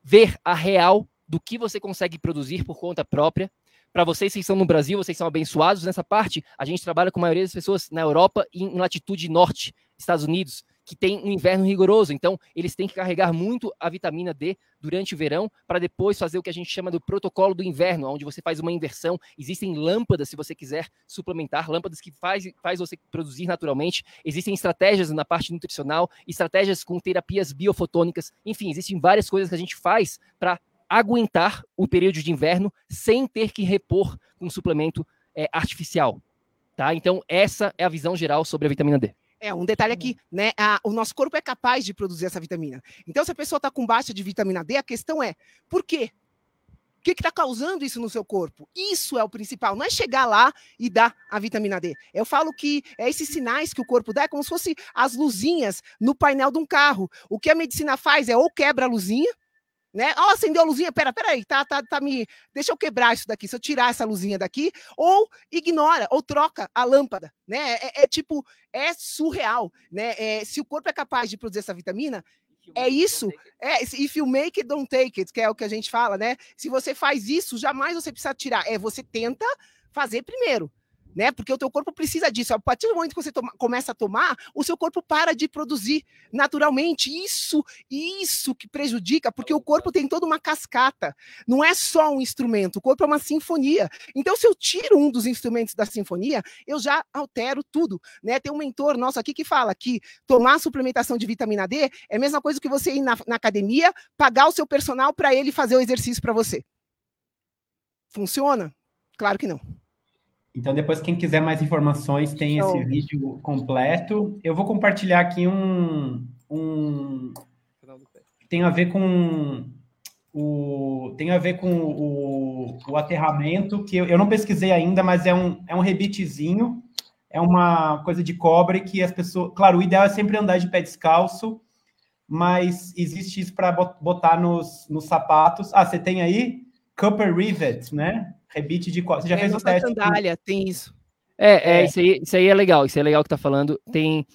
ver a real do que você consegue produzir por conta própria. Para vocês que estão no Brasil, vocês são abençoados nessa parte. A gente trabalha com a maioria das pessoas na Europa e em latitude norte, Estados Unidos que tem um inverno rigoroso. Então, eles têm que carregar muito a vitamina D durante o verão para depois fazer o que a gente chama do protocolo do inverno, onde você faz uma inversão. Existem lâmpadas, se você quiser suplementar, lâmpadas que faz, faz você produzir naturalmente. Existem estratégias na parte nutricional, estratégias com terapias biofotônicas. Enfim, existem várias coisas que a gente faz para aguentar o período de inverno sem ter que repor um suplemento é, artificial. Tá? Então, essa é a visão geral sobre a vitamina D. É, um detalhe aqui, né? A, o nosso corpo é capaz de produzir essa vitamina. Então, se a pessoa está com baixa de vitamina D, a questão é, por quê? O que está causando isso no seu corpo? Isso é o principal, não é chegar lá e dar a vitamina D. Eu falo que é esses sinais que o corpo dá, é como se fosse as luzinhas no painel de um carro. O que a medicina faz é ou quebra a luzinha, né? Ó, oh, acendeu a luzinha, pera, pera aí, tá, tá, tá me, deixa eu quebrar isso daqui, se eu tirar essa luzinha daqui, ou ignora, ou troca a lâmpada, né? É, é tipo, é surreal, né? É, se o corpo é capaz de produzir essa vitamina, é isso. É, if you make it, don't take it, que é o que a gente fala, né? Se você faz isso, jamais você precisa tirar. É, você tenta fazer primeiro né? Porque o teu corpo precisa disso. A partir do momento que você toma, começa a tomar, o seu corpo para de produzir naturalmente. Isso, isso que prejudica, porque o corpo tem toda uma cascata. Não é só um instrumento, o corpo é uma sinfonia. Então, se eu tiro um dos instrumentos da sinfonia, eu já altero tudo, né? Tem um mentor nosso aqui que fala que tomar suplementação de vitamina D é a mesma coisa que você ir na, na academia, pagar o seu personal para ele fazer o exercício para você. Funciona? Claro que não. Então, depois, quem quiser mais informações, tem Show. esse vídeo completo. Eu vou compartilhar aqui um, um. Tem a ver com o. Tem a ver com o, o aterramento, que eu, eu não pesquisei ainda, mas é um, é um rebitezinho. É uma coisa de cobre que as pessoas. Claro, o ideal é sempre andar de pé descalço, mas existe isso para botar nos, nos sapatos. Ah, você tem aí? Copper Rivet, né? Rebite de Você já é, fez o teste? sandália tem isso. É, é, é, Isso, aí, isso aí é legal, isso é legal que tá falando. Tem,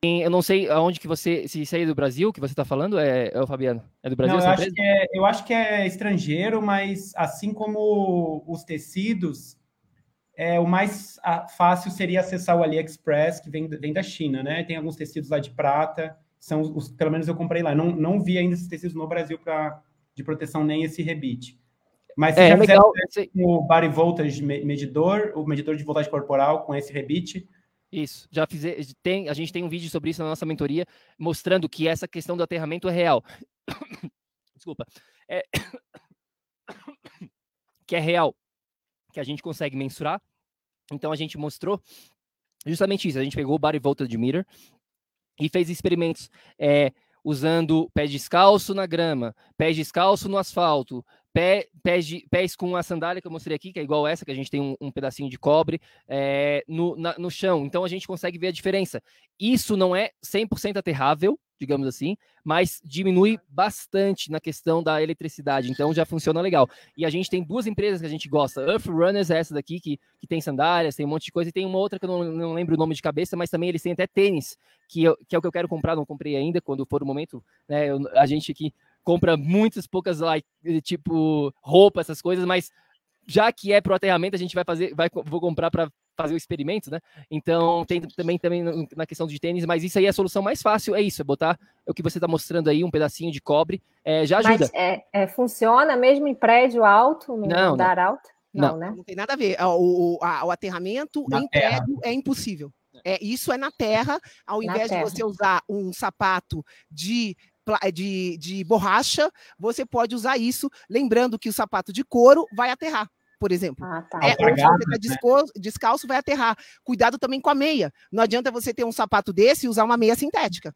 tem, eu não sei aonde que você, se isso aí é do Brasil que você tá falando, é, é o Fabiano? É do Brasil? Não, eu, acho que é, eu acho que é estrangeiro, mas assim como os tecidos, é, o mais fácil seria acessar o AliExpress, que vem, vem da China, né? Tem alguns tecidos lá de prata, são os, pelo menos eu comprei lá. Não, não vi ainda esses tecidos no Brasil para de proteção, nem esse rebite. Mas se é, já legal. o body voltage medidor, o medidor de voltagem corporal com esse rebite. Isso, já fiz, tem, a gente tem um vídeo sobre isso na nossa mentoria, mostrando que essa questão do aterramento é real. Desculpa. É... que é real, que a gente consegue mensurar. Então a gente mostrou justamente isso. A gente pegou o body voltage meter e fez experimentos é, usando pé descalço na grama, pé descalço no asfalto, pé, pés, de, pés com a sandália que eu mostrei aqui, que é igual essa, que a gente tem um, um pedacinho de cobre é, no, na, no chão. Então a gente consegue ver a diferença. Isso não é 100% aterrável, digamos assim, mas diminui bastante na questão da eletricidade, então já funciona legal. E a gente tem duas empresas que a gente gosta, Earth Runners é essa daqui, que, que tem sandálias, tem um monte de coisa, e tem uma outra que eu não, não lembro o nome de cabeça, mas também eles têm até tênis, que, eu, que é o que eu quero comprar, não comprei ainda, quando for o momento, né, eu, a gente aqui compra muitas poucas like, tipo roupa, essas coisas, mas já que é pro aterramento, a gente vai fazer, vai, vou comprar para fazer o experimento, né? Então tem também, também na questão de tênis, mas isso aí é a solução mais fácil, é isso, é botar o que você está mostrando aí, um pedacinho de cobre, é, já ajuda. Mas é, é, funciona mesmo em prédio alto, no não, andar não. alto? Não, não, né? Não tem nada a ver. O, o, a, o aterramento na em terra. prédio é impossível. É, isso é na terra, ao invés de você usar um sapato de de, de borracha, você pode usar isso, lembrando que o sapato de couro vai aterrar por exemplo. Ah, tá. É, ou se você está descalço, descalço, vai aterrar. Cuidado também com a meia. Não adianta você ter um sapato desse e usar uma meia sintética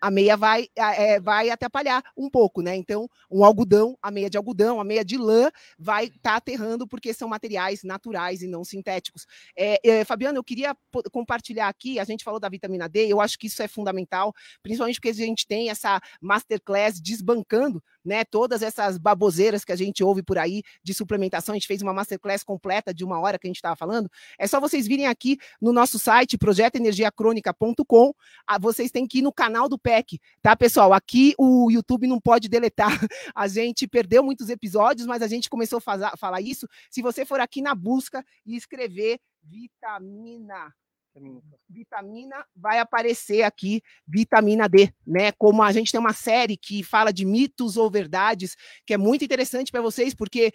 a meia vai, é, vai atrapalhar um pouco, né? Então, um algodão, a meia de algodão, a meia de lã vai estar tá aterrando porque são materiais naturais e não sintéticos. É, é, Fabiano, eu queria compartilhar aqui, a gente falou da vitamina D, eu acho que isso é fundamental, principalmente porque a gente tem essa masterclass desbancando né? Todas essas baboseiras que a gente ouve por aí de suplementação, a gente fez uma masterclass completa de uma hora que a gente estava falando. É só vocês virem aqui no nosso site, projetoenergiacronica.com. Vocês têm que ir no canal do PEC, tá, pessoal? Aqui o YouTube não pode deletar. A gente perdeu muitos episódios, mas a gente começou a falar isso. Se você for aqui na busca e escrever vitamina vitamina vai aparecer aqui vitamina D, né? Como a gente tem uma série que fala de mitos ou verdades, que é muito interessante para vocês, porque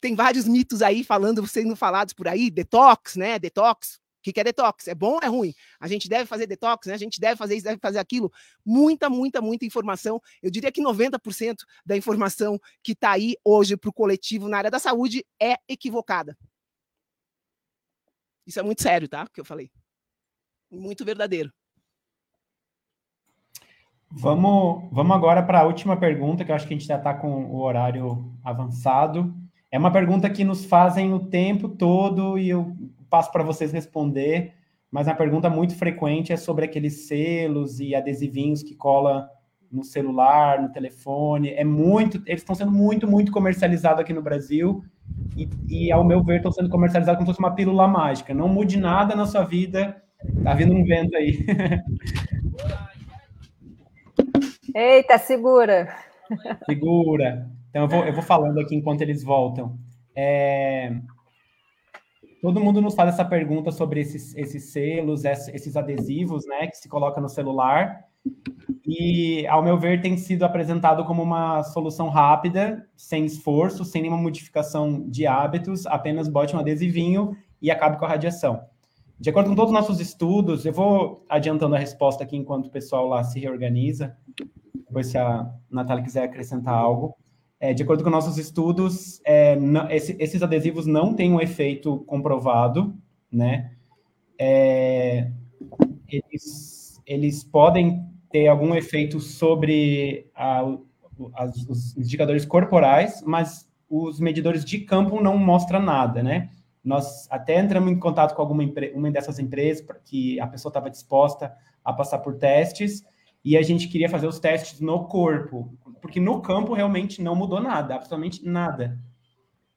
tem vários mitos aí falando, sendo falados por aí, detox, né? Detox. O que é detox? É bom ou é ruim? A gente deve fazer detox, né? A gente deve fazer isso, deve fazer aquilo. Muita, muita, muita informação. Eu diria que 90% da informação que está aí hoje para o coletivo na área da saúde é equivocada. Isso é muito sério, tá? O que eu falei. Muito verdadeiro. Vamos, vamos agora para a última pergunta, que eu acho que a gente já está com o horário avançado. É uma pergunta que nos fazem o tempo todo e eu passo para vocês responder, mas uma pergunta muito frequente é sobre aqueles selos e adesivinhos que cola no celular, no telefone. É muito, eles estão sendo muito, muito comercializados aqui no Brasil e, e, ao meu ver, estão sendo comercializados como se fosse uma pílula mágica. Não mude nada na sua vida. Tá vindo um vento aí. Eita, segura. Segura. Então, eu vou, eu vou falando aqui enquanto eles voltam. É... Todo mundo nos faz essa pergunta sobre esses, esses selos, esses adesivos, né, que se coloca no celular e, ao meu ver, tem sido apresentado como uma solução rápida, sem esforço, sem nenhuma modificação de hábitos, apenas bote um adesivinho e acabe com a radiação. De acordo com todos os nossos estudos, eu vou adiantando a resposta aqui enquanto o pessoal lá se reorganiza, depois se a Natália quiser acrescentar algo. É, de acordo com nossos estudos, é, não, esse, esses adesivos não têm um efeito comprovado, né? É, eles, eles podem ter algum efeito sobre a, as, os indicadores corporais, mas os medidores de campo não mostram nada, né? Nós até entramos em contato com alguma uma dessas empresas que a pessoa estava disposta a passar por testes e a gente queria fazer os testes no corpo, porque no campo realmente não mudou nada, absolutamente nada.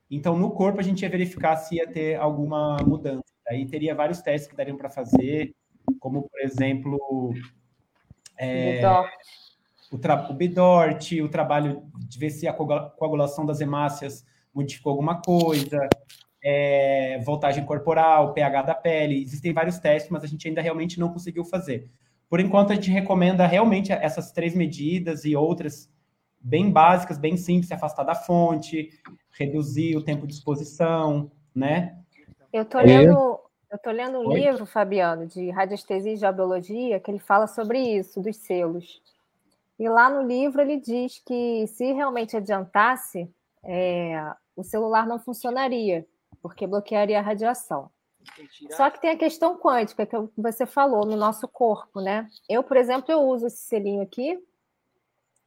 Então, no corpo, a gente ia verificar se ia ter alguma mudança. Aí teria vários testes que dariam para fazer, como, por exemplo, é, o, tra o Bidort, o trabalho de ver se a coagulação das hemácias modificou alguma coisa, é, voltagem corporal, pH da pele. Existem vários testes, mas a gente ainda realmente não conseguiu fazer. Por enquanto, a gente recomenda realmente essas três medidas e outras bem básicas, bem simples, se afastar da fonte, reduzir o tempo de exposição, né? Eu tô lendo, eu estou lendo um Oi? livro, Fabiano, de radiestesia e geobiologia, que ele fala sobre isso, dos selos. E lá no livro ele diz que se realmente adiantasse, é, o celular não funcionaria, porque bloquearia a radiação. Só que tem a questão quântica que você falou no nosso corpo, né? Eu, por exemplo, eu uso esse selinho aqui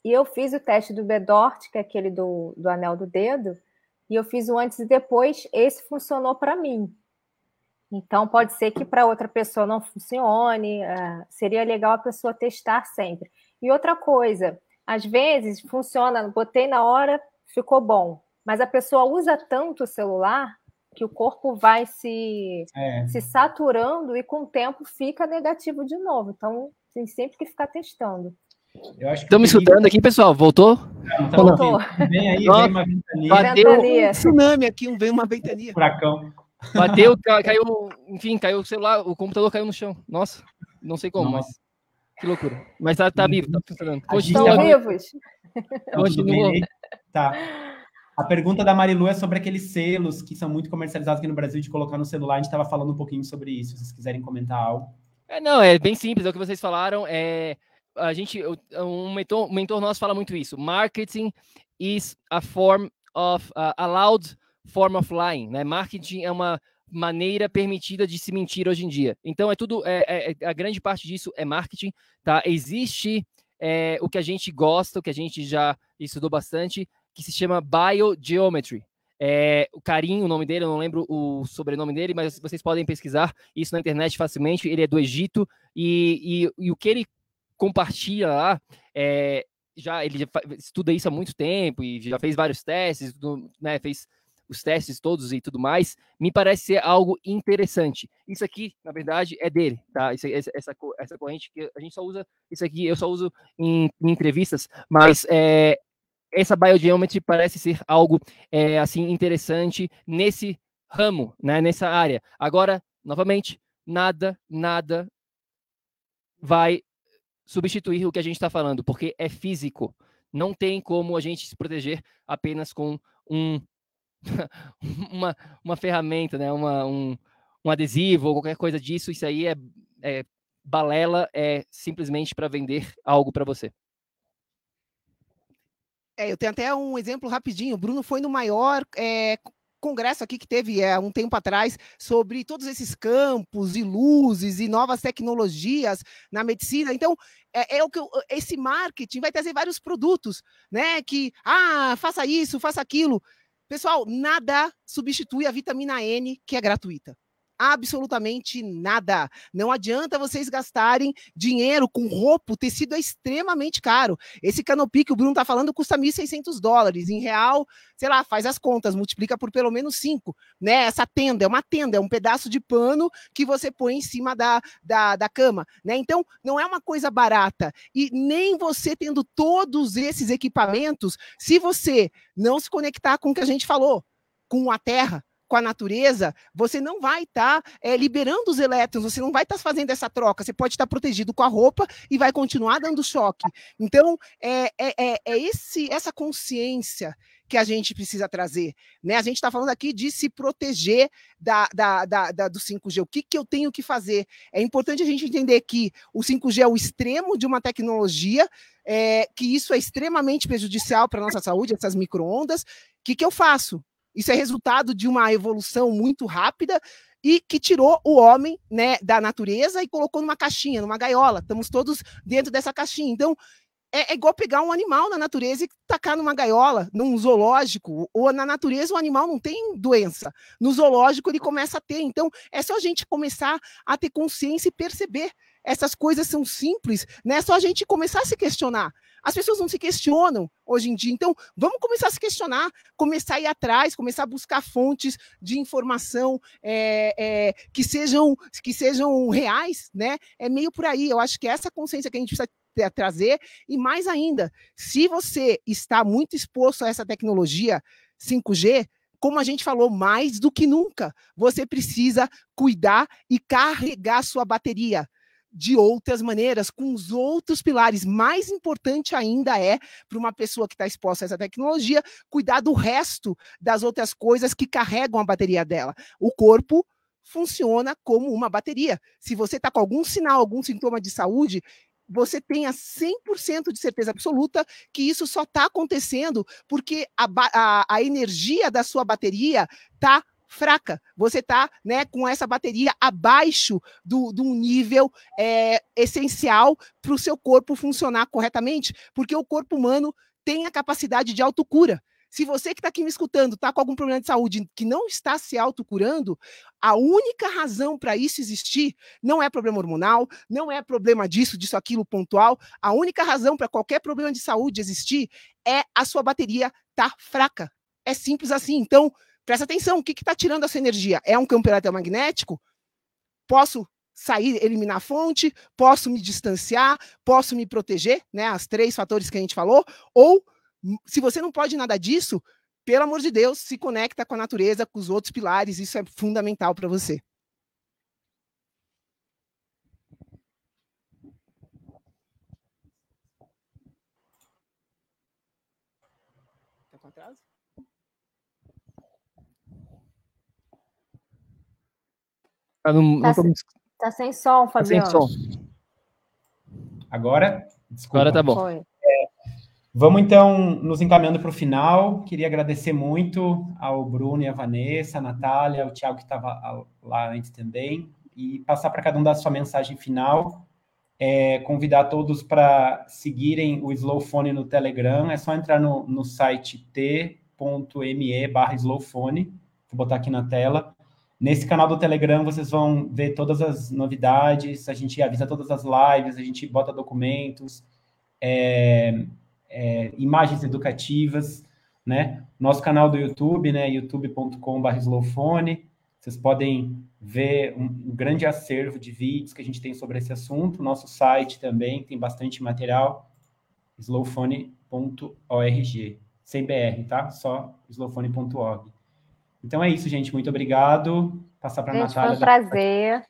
e eu fiz o teste do Bedort, que é aquele do, do anel do dedo, e eu fiz o antes e depois. Esse funcionou para mim. Então, pode ser que para outra pessoa não funcione, uh, seria legal a pessoa testar sempre. E outra coisa, às vezes funciona, botei na hora, ficou bom, mas a pessoa usa tanto o celular que o corpo vai se, é. se saturando e com o tempo fica negativo de novo. Então, tem sempre que ficar testando. Estamos escutando aqui, pessoal? Voltou? Não, Voltou. Vem aí, vem uma ventania. Bateu um tsunami aqui, vem uma ventania. Furacão. Bateu, caiu, enfim, caiu o celular, o computador caiu no chão. Nossa, não sei como, Nossa. mas que loucura. Mas tá, tá vivo, tá funcionando. Estão vivos. Continua. Tá. A pergunta da Marilu é sobre aqueles selos que são muito comercializados aqui no Brasil de colocar no celular. A gente estava falando um pouquinho sobre isso. Se vocês quiserem comentar algo. É, não, é bem simples. É o que vocês falaram. É, a gente, um mentor, um mentor nosso fala muito isso. Marketing is a form of uh, allowed form of lying, né? Marketing é uma maneira permitida de se mentir hoje em dia. Então é tudo, é, é, é a grande parte disso é marketing, tá? Existe é, o que a gente gosta, o que a gente já estudou bastante, que se chama biogeometry. É, o Carinho, o nome dele, eu não lembro o sobrenome dele, mas vocês podem pesquisar isso na internet facilmente. Ele é do Egito e, e, e o que ele compartilha lá é, já ele já estuda isso há muito tempo e já fez vários testes, né, fez os testes todos e tudo mais, me parece ser algo interessante. Isso aqui, na verdade, é dele, tá? Isso, essa, essa corrente que a gente só usa, isso aqui eu só uso em, em entrevistas, mas é, essa biogeometry parece ser algo é, assim interessante nesse ramo, né, nessa área. Agora, novamente, nada, nada vai substituir o que a gente está falando, porque é físico. Não tem como a gente se proteger apenas com um uma, uma ferramenta, né? uma, um, um adesivo ou qualquer coisa disso, isso aí é, é balela, é simplesmente para vender algo para você. É, eu tenho até um exemplo rapidinho. O Bruno foi no maior é, congresso aqui que teve é, um tempo atrás sobre todos esses campos e luzes e novas tecnologias na medicina. Então, é, é o que eu, esse marketing vai trazer vários produtos, né? Que ah, faça isso, faça aquilo. Pessoal, nada substitui a vitamina N, que é gratuita absolutamente nada. Não adianta vocês gastarem dinheiro com roupa, o tecido é extremamente caro. Esse canopy que o Bruno está falando custa 1.600 dólares. Em real, sei lá, faz as contas, multiplica por pelo menos 5. Né? Essa tenda é uma tenda, é um pedaço de pano que você põe em cima da, da, da cama. Né? Então, não é uma coisa barata. E nem você tendo todos esses equipamentos, se você não se conectar com o que a gente falou, com a terra, com a natureza, você não vai estar tá, é, liberando os elétrons, você não vai estar tá fazendo essa troca, você pode estar tá protegido com a roupa e vai continuar dando choque. Então, é, é, é, é esse, essa consciência que a gente precisa trazer. Né? A gente está falando aqui de se proteger da, da, da, da, do 5G. O que, que eu tenho que fazer? É importante a gente entender que o 5G é o extremo de uma tecnologia, é, que isso é extremamente prejudicial para a nossa saúde, essas microondas. O que, que eu faço? Isso é resultado de uma evolução muito rápida e que tirou o homem né, da natureza e colocou numa caixinha, numa gaiola. Estamos todos dentro dessa caixinha. Então, é, é, igual pegar um animal na natureza e tacar numa gaiola, num zoológico, ou na natureza o animal não tem doença. No zoológico ele começa a ter. Então, é só a gente começar a ter consciência e perceber. Essas coisas são simples, né? É só a gente começar a se questionar. As pessoas não se questionam hoje em dia. Então, vamos começar a se questionar, começar a ir atrás, começar a buscar fontes de informação é, é, que, sejam, que sejam reais, né? É meio por aí. Eu acho que é essa consciência que a gente precisa trazer. E mais ainda, se você está muito exposto a essa tecnologia 5G, como a gente falou, mais do que nunca, você precisa cuidar e carregar sua bateria de outras maneiras, com os outros pilares. Mais importante ainda é, para uma pessoa que está exposta a essa tecnologia, cuidar do resto das outras coisas que carregam a bateria dela. O corpo funciona como uma bateria. Se você está com algum sinal, algum sintoma de saúde, você tenha 100% de certeza absoluta que isso só está acontecendo porque a, a, a energia da sua bateria está fraca. Você está né, com essa bateria abaixo do, do nível é, essencial para o seu corpo funcionar corretamente, porque o corpo humano tem a capacidade de autocura. Se você que está aqui me escutando está com algum problema de saúde que não está se autocurando, a única razão para isso existir não é problema hormonal, não é problema disso, disso, aquilo pontual. A única razão para qualquer problema de saúde existir é a sua bateria tá fraca. É simples assim. Então, Presta atenção, o que está tirando essa energia? É um campo eletromagnético? Posso sair, eliminar a fonte? Posso me distanciar? Posso me proteger? Né? As três fatores que a gente falou. Ou, se você não pode nada disso, pelo amor de Deus, se conecta com a natureza, com os outros pilares. Isso é fundamental para você. Tá, no, tá, sem, tá sem som, Fabiano. Tá sem som. Agora? Desculpa. Agora tá bom. É, vamos então nos encaminhando para o final. Queria agradecer muito ao Bruno e a Vanessa, a Natália, o Thiago que estava lá antes também, e passar para cada um dar sua mensagem final. É, convidar todos para seguirem o Slowphone no Telegram. É só entrar no, no site t.me barra Slowphone. Vou botar aqui na tela. Nesse canal do Telegram vocês vão ver todas as novidades, a gente avisa todas as lives, a gente bota documentos. É, é, imagens educativas, né? Nosso canal do YouTube, né? youtube.com.br slowphone. Vocês podem ver um, um, grande acervo de vídeos que a gente tem sobre esse assunto. Nosso site também tem bastante material, slowphone.org, sem BR, tá? Só slowphone.org. Então é isso, gente. Muito obrigado. Passar para a Natália. Foi um prazer.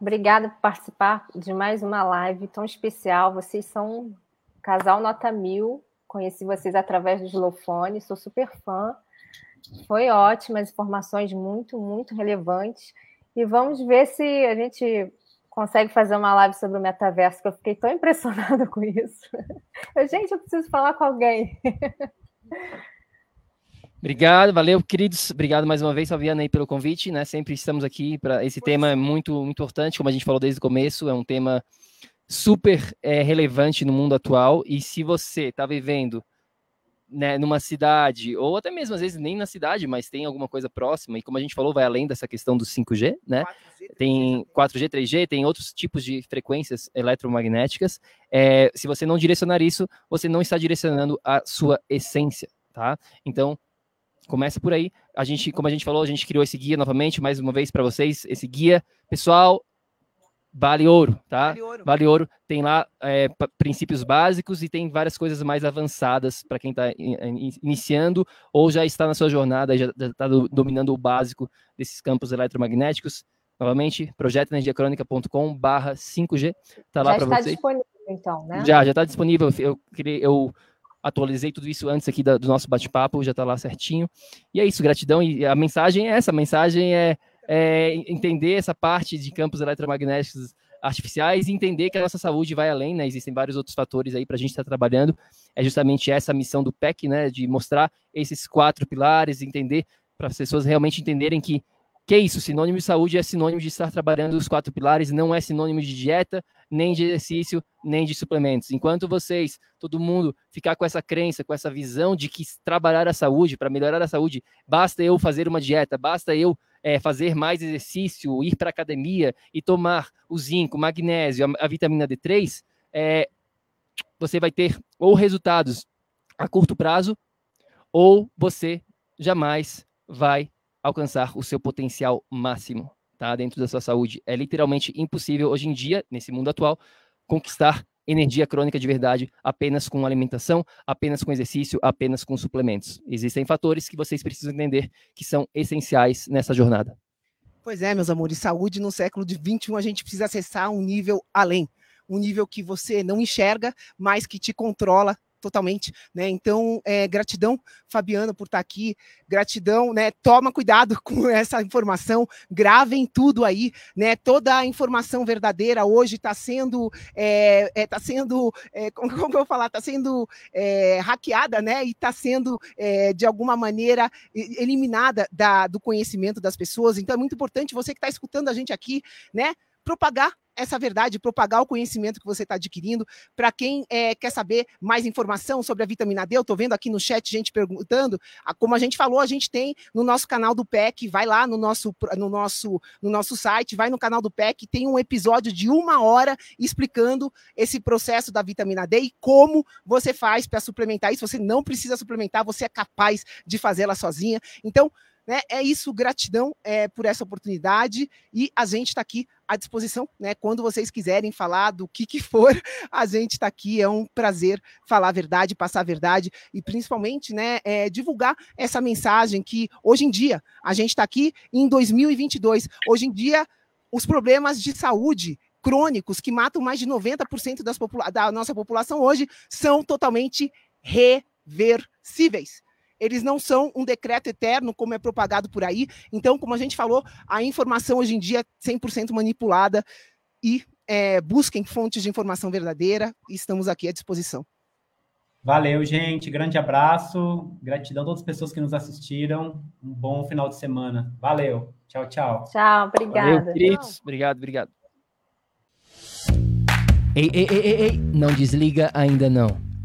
Obrigada por participar de mais uma live tão especial. Vocês são um casal nota mil. Conheci vocês através do Slowfone, sou super fã. Foi ótimo, as informações muito, muito relevantes. E vamos ver se a gente consegue fazer uma live sobre o metaverso, que eu fiquei tão impressionada com isso. Eu, gente, eu preciso falar com alguém. Obrigado, valeu, queridos. Obrigado mais uma vez, Fabiana, aí pelo convite, né? Sempre estamos aqui para esse tema é muito, muito importante, como a gente falou desde o começo, é um tema super é, relevante no mundo atual. E se você está vivendo né, numa cidade, ou até mesmo às vezes nem na cidade, mas tem alguma coisa próxima, e como a gente falou, vai além dessa questão do 5G, né? 4G, tem 4G, 3G, tem outros tipos de frequências eletromagnéticas. É, se você não direcionar isso, você não está direcionando a sua essência, tá? Então, começa por aí. A gente, como a gente falou, a gente criou esse guia novamente, mais uma vez para vocês. Esse guia, pessoal, vale ouro, tá? Vale ouro. Vale ouro. Tem lá é, princípios básicos e tem várias coisas mais avançadas para quem está iniciando ou já está na sua jornada, já está dominando o básico desses campos eletromagnéticos. Novamente, projetoenergiacronica.com barra 5G. Tá lá para vocês. Já está disponível, então, né? Já, já está disponível. Eu, eu atualizei tudo isso antes aqui do nosso bate-papo, já está lá certinho. E é isso, gratidão. E a mensagem é essa: a mensagem é, é entender essa parte de campos eletromagnéticos artificiais e entender que a nossa saúde vai além, né? Existem vários outros fatores aí para a gente estar tá trabalhando. É justamente essa a missão do PEC, né? De mostrar esses quatro pilares, entender, para as pessoas realmente entenderem que que é isso, sinônimo de saúde é sinônimo de estar trabalhando os quatro pilares, não é sinônimo de dieta, nem de exercício, nem de suplementos. Enquanto vocês, todo mundo, ficar com essa crença, com essa visão de que trabalhar a saúde, para melhorar a saúde, basta eu fazer uma dieta, basta eu é, fazer mais exercício, ir para academia e tomar o zinco, magnésio, a, a vitamina D3, é, você vai ter ou resultados a curto prazo, ou você jamais vai alcançar o seu potencial máximo, tá? Dentro da sua saúde. É literalmente impossível hoje em dia, nesse mundo atual, conquistar energia crônica de verdade apenas com alimentação, apenas com exercício, apenas com suplementos. Existem fatores que vocês precisam entender que são essenciais nessa jornada. Pois é, meus amores, saúde no século XXI a gente precisa acessar um nível além um nível que você não enxerga, mas que te controla totalmente, né? Então, é, gratidão, Fabiana, por estar aqui. Gratidão, né? Toma cuidado com essa informação, gravem tudo aí, né? Toda a informação verdadeira hoje está sendo, é, é, tá sendo, é, como, como eu vou falar, está sendo é, hackeada, né? E está sendo é, de alguma maneira eliminada da, do conhecimento das pessoas. Então, é muito importante você que está escutando a gente aqui, né? Propagar essa verdade, propagar o conhecimento que você está adquirindo. Para quem é, quer saber mais informação sobre a vitamina D, eu estou vendo aqui no chat gente perguntando. Como a gente falou, a gente tem no nosso canal do PEC, vai lá no nosso, no nosso, no nosso site, vai no canal do PEC, tem um episódio de uma hora explicando esse processo da vitamina D e como você faz para suplementar isso. Você não precisa suplementar, você é capaz de fazê-la sozinha. Então, né? É isso, gratidão é, por essa oportunidade e a gente está aqui à disposição, né? Quando vocês quiserem falar do que, que for, a gente está aqui. É um prazer falar a verdade, passar a verdade e principalmente, né, é, divulgar essa mensagem que hoje em dia a gente está aqui em 2022. Hoje em dia, os problemas de saúde crônicos que matam mais de 90% das da nossa população hoje são totalmente reversíveis eles não são um decreto eterno, como é propagado por aí. Então, como a gente falou, a informação hoje em dia é 100% manipulada e é, busquem fontes de informação verdadeira e estamos aqui à disposição. Valeu, gente. Grande abraço. Gratidão a todas as pessoas que nos assistiram. Um bom final de semana. Valeu. Tchau, tchau. Tchau, obrigada. Valeu, queridos. Obrigado, obrigado. Ei, ei, ei, ei, ei, não desliga ainda não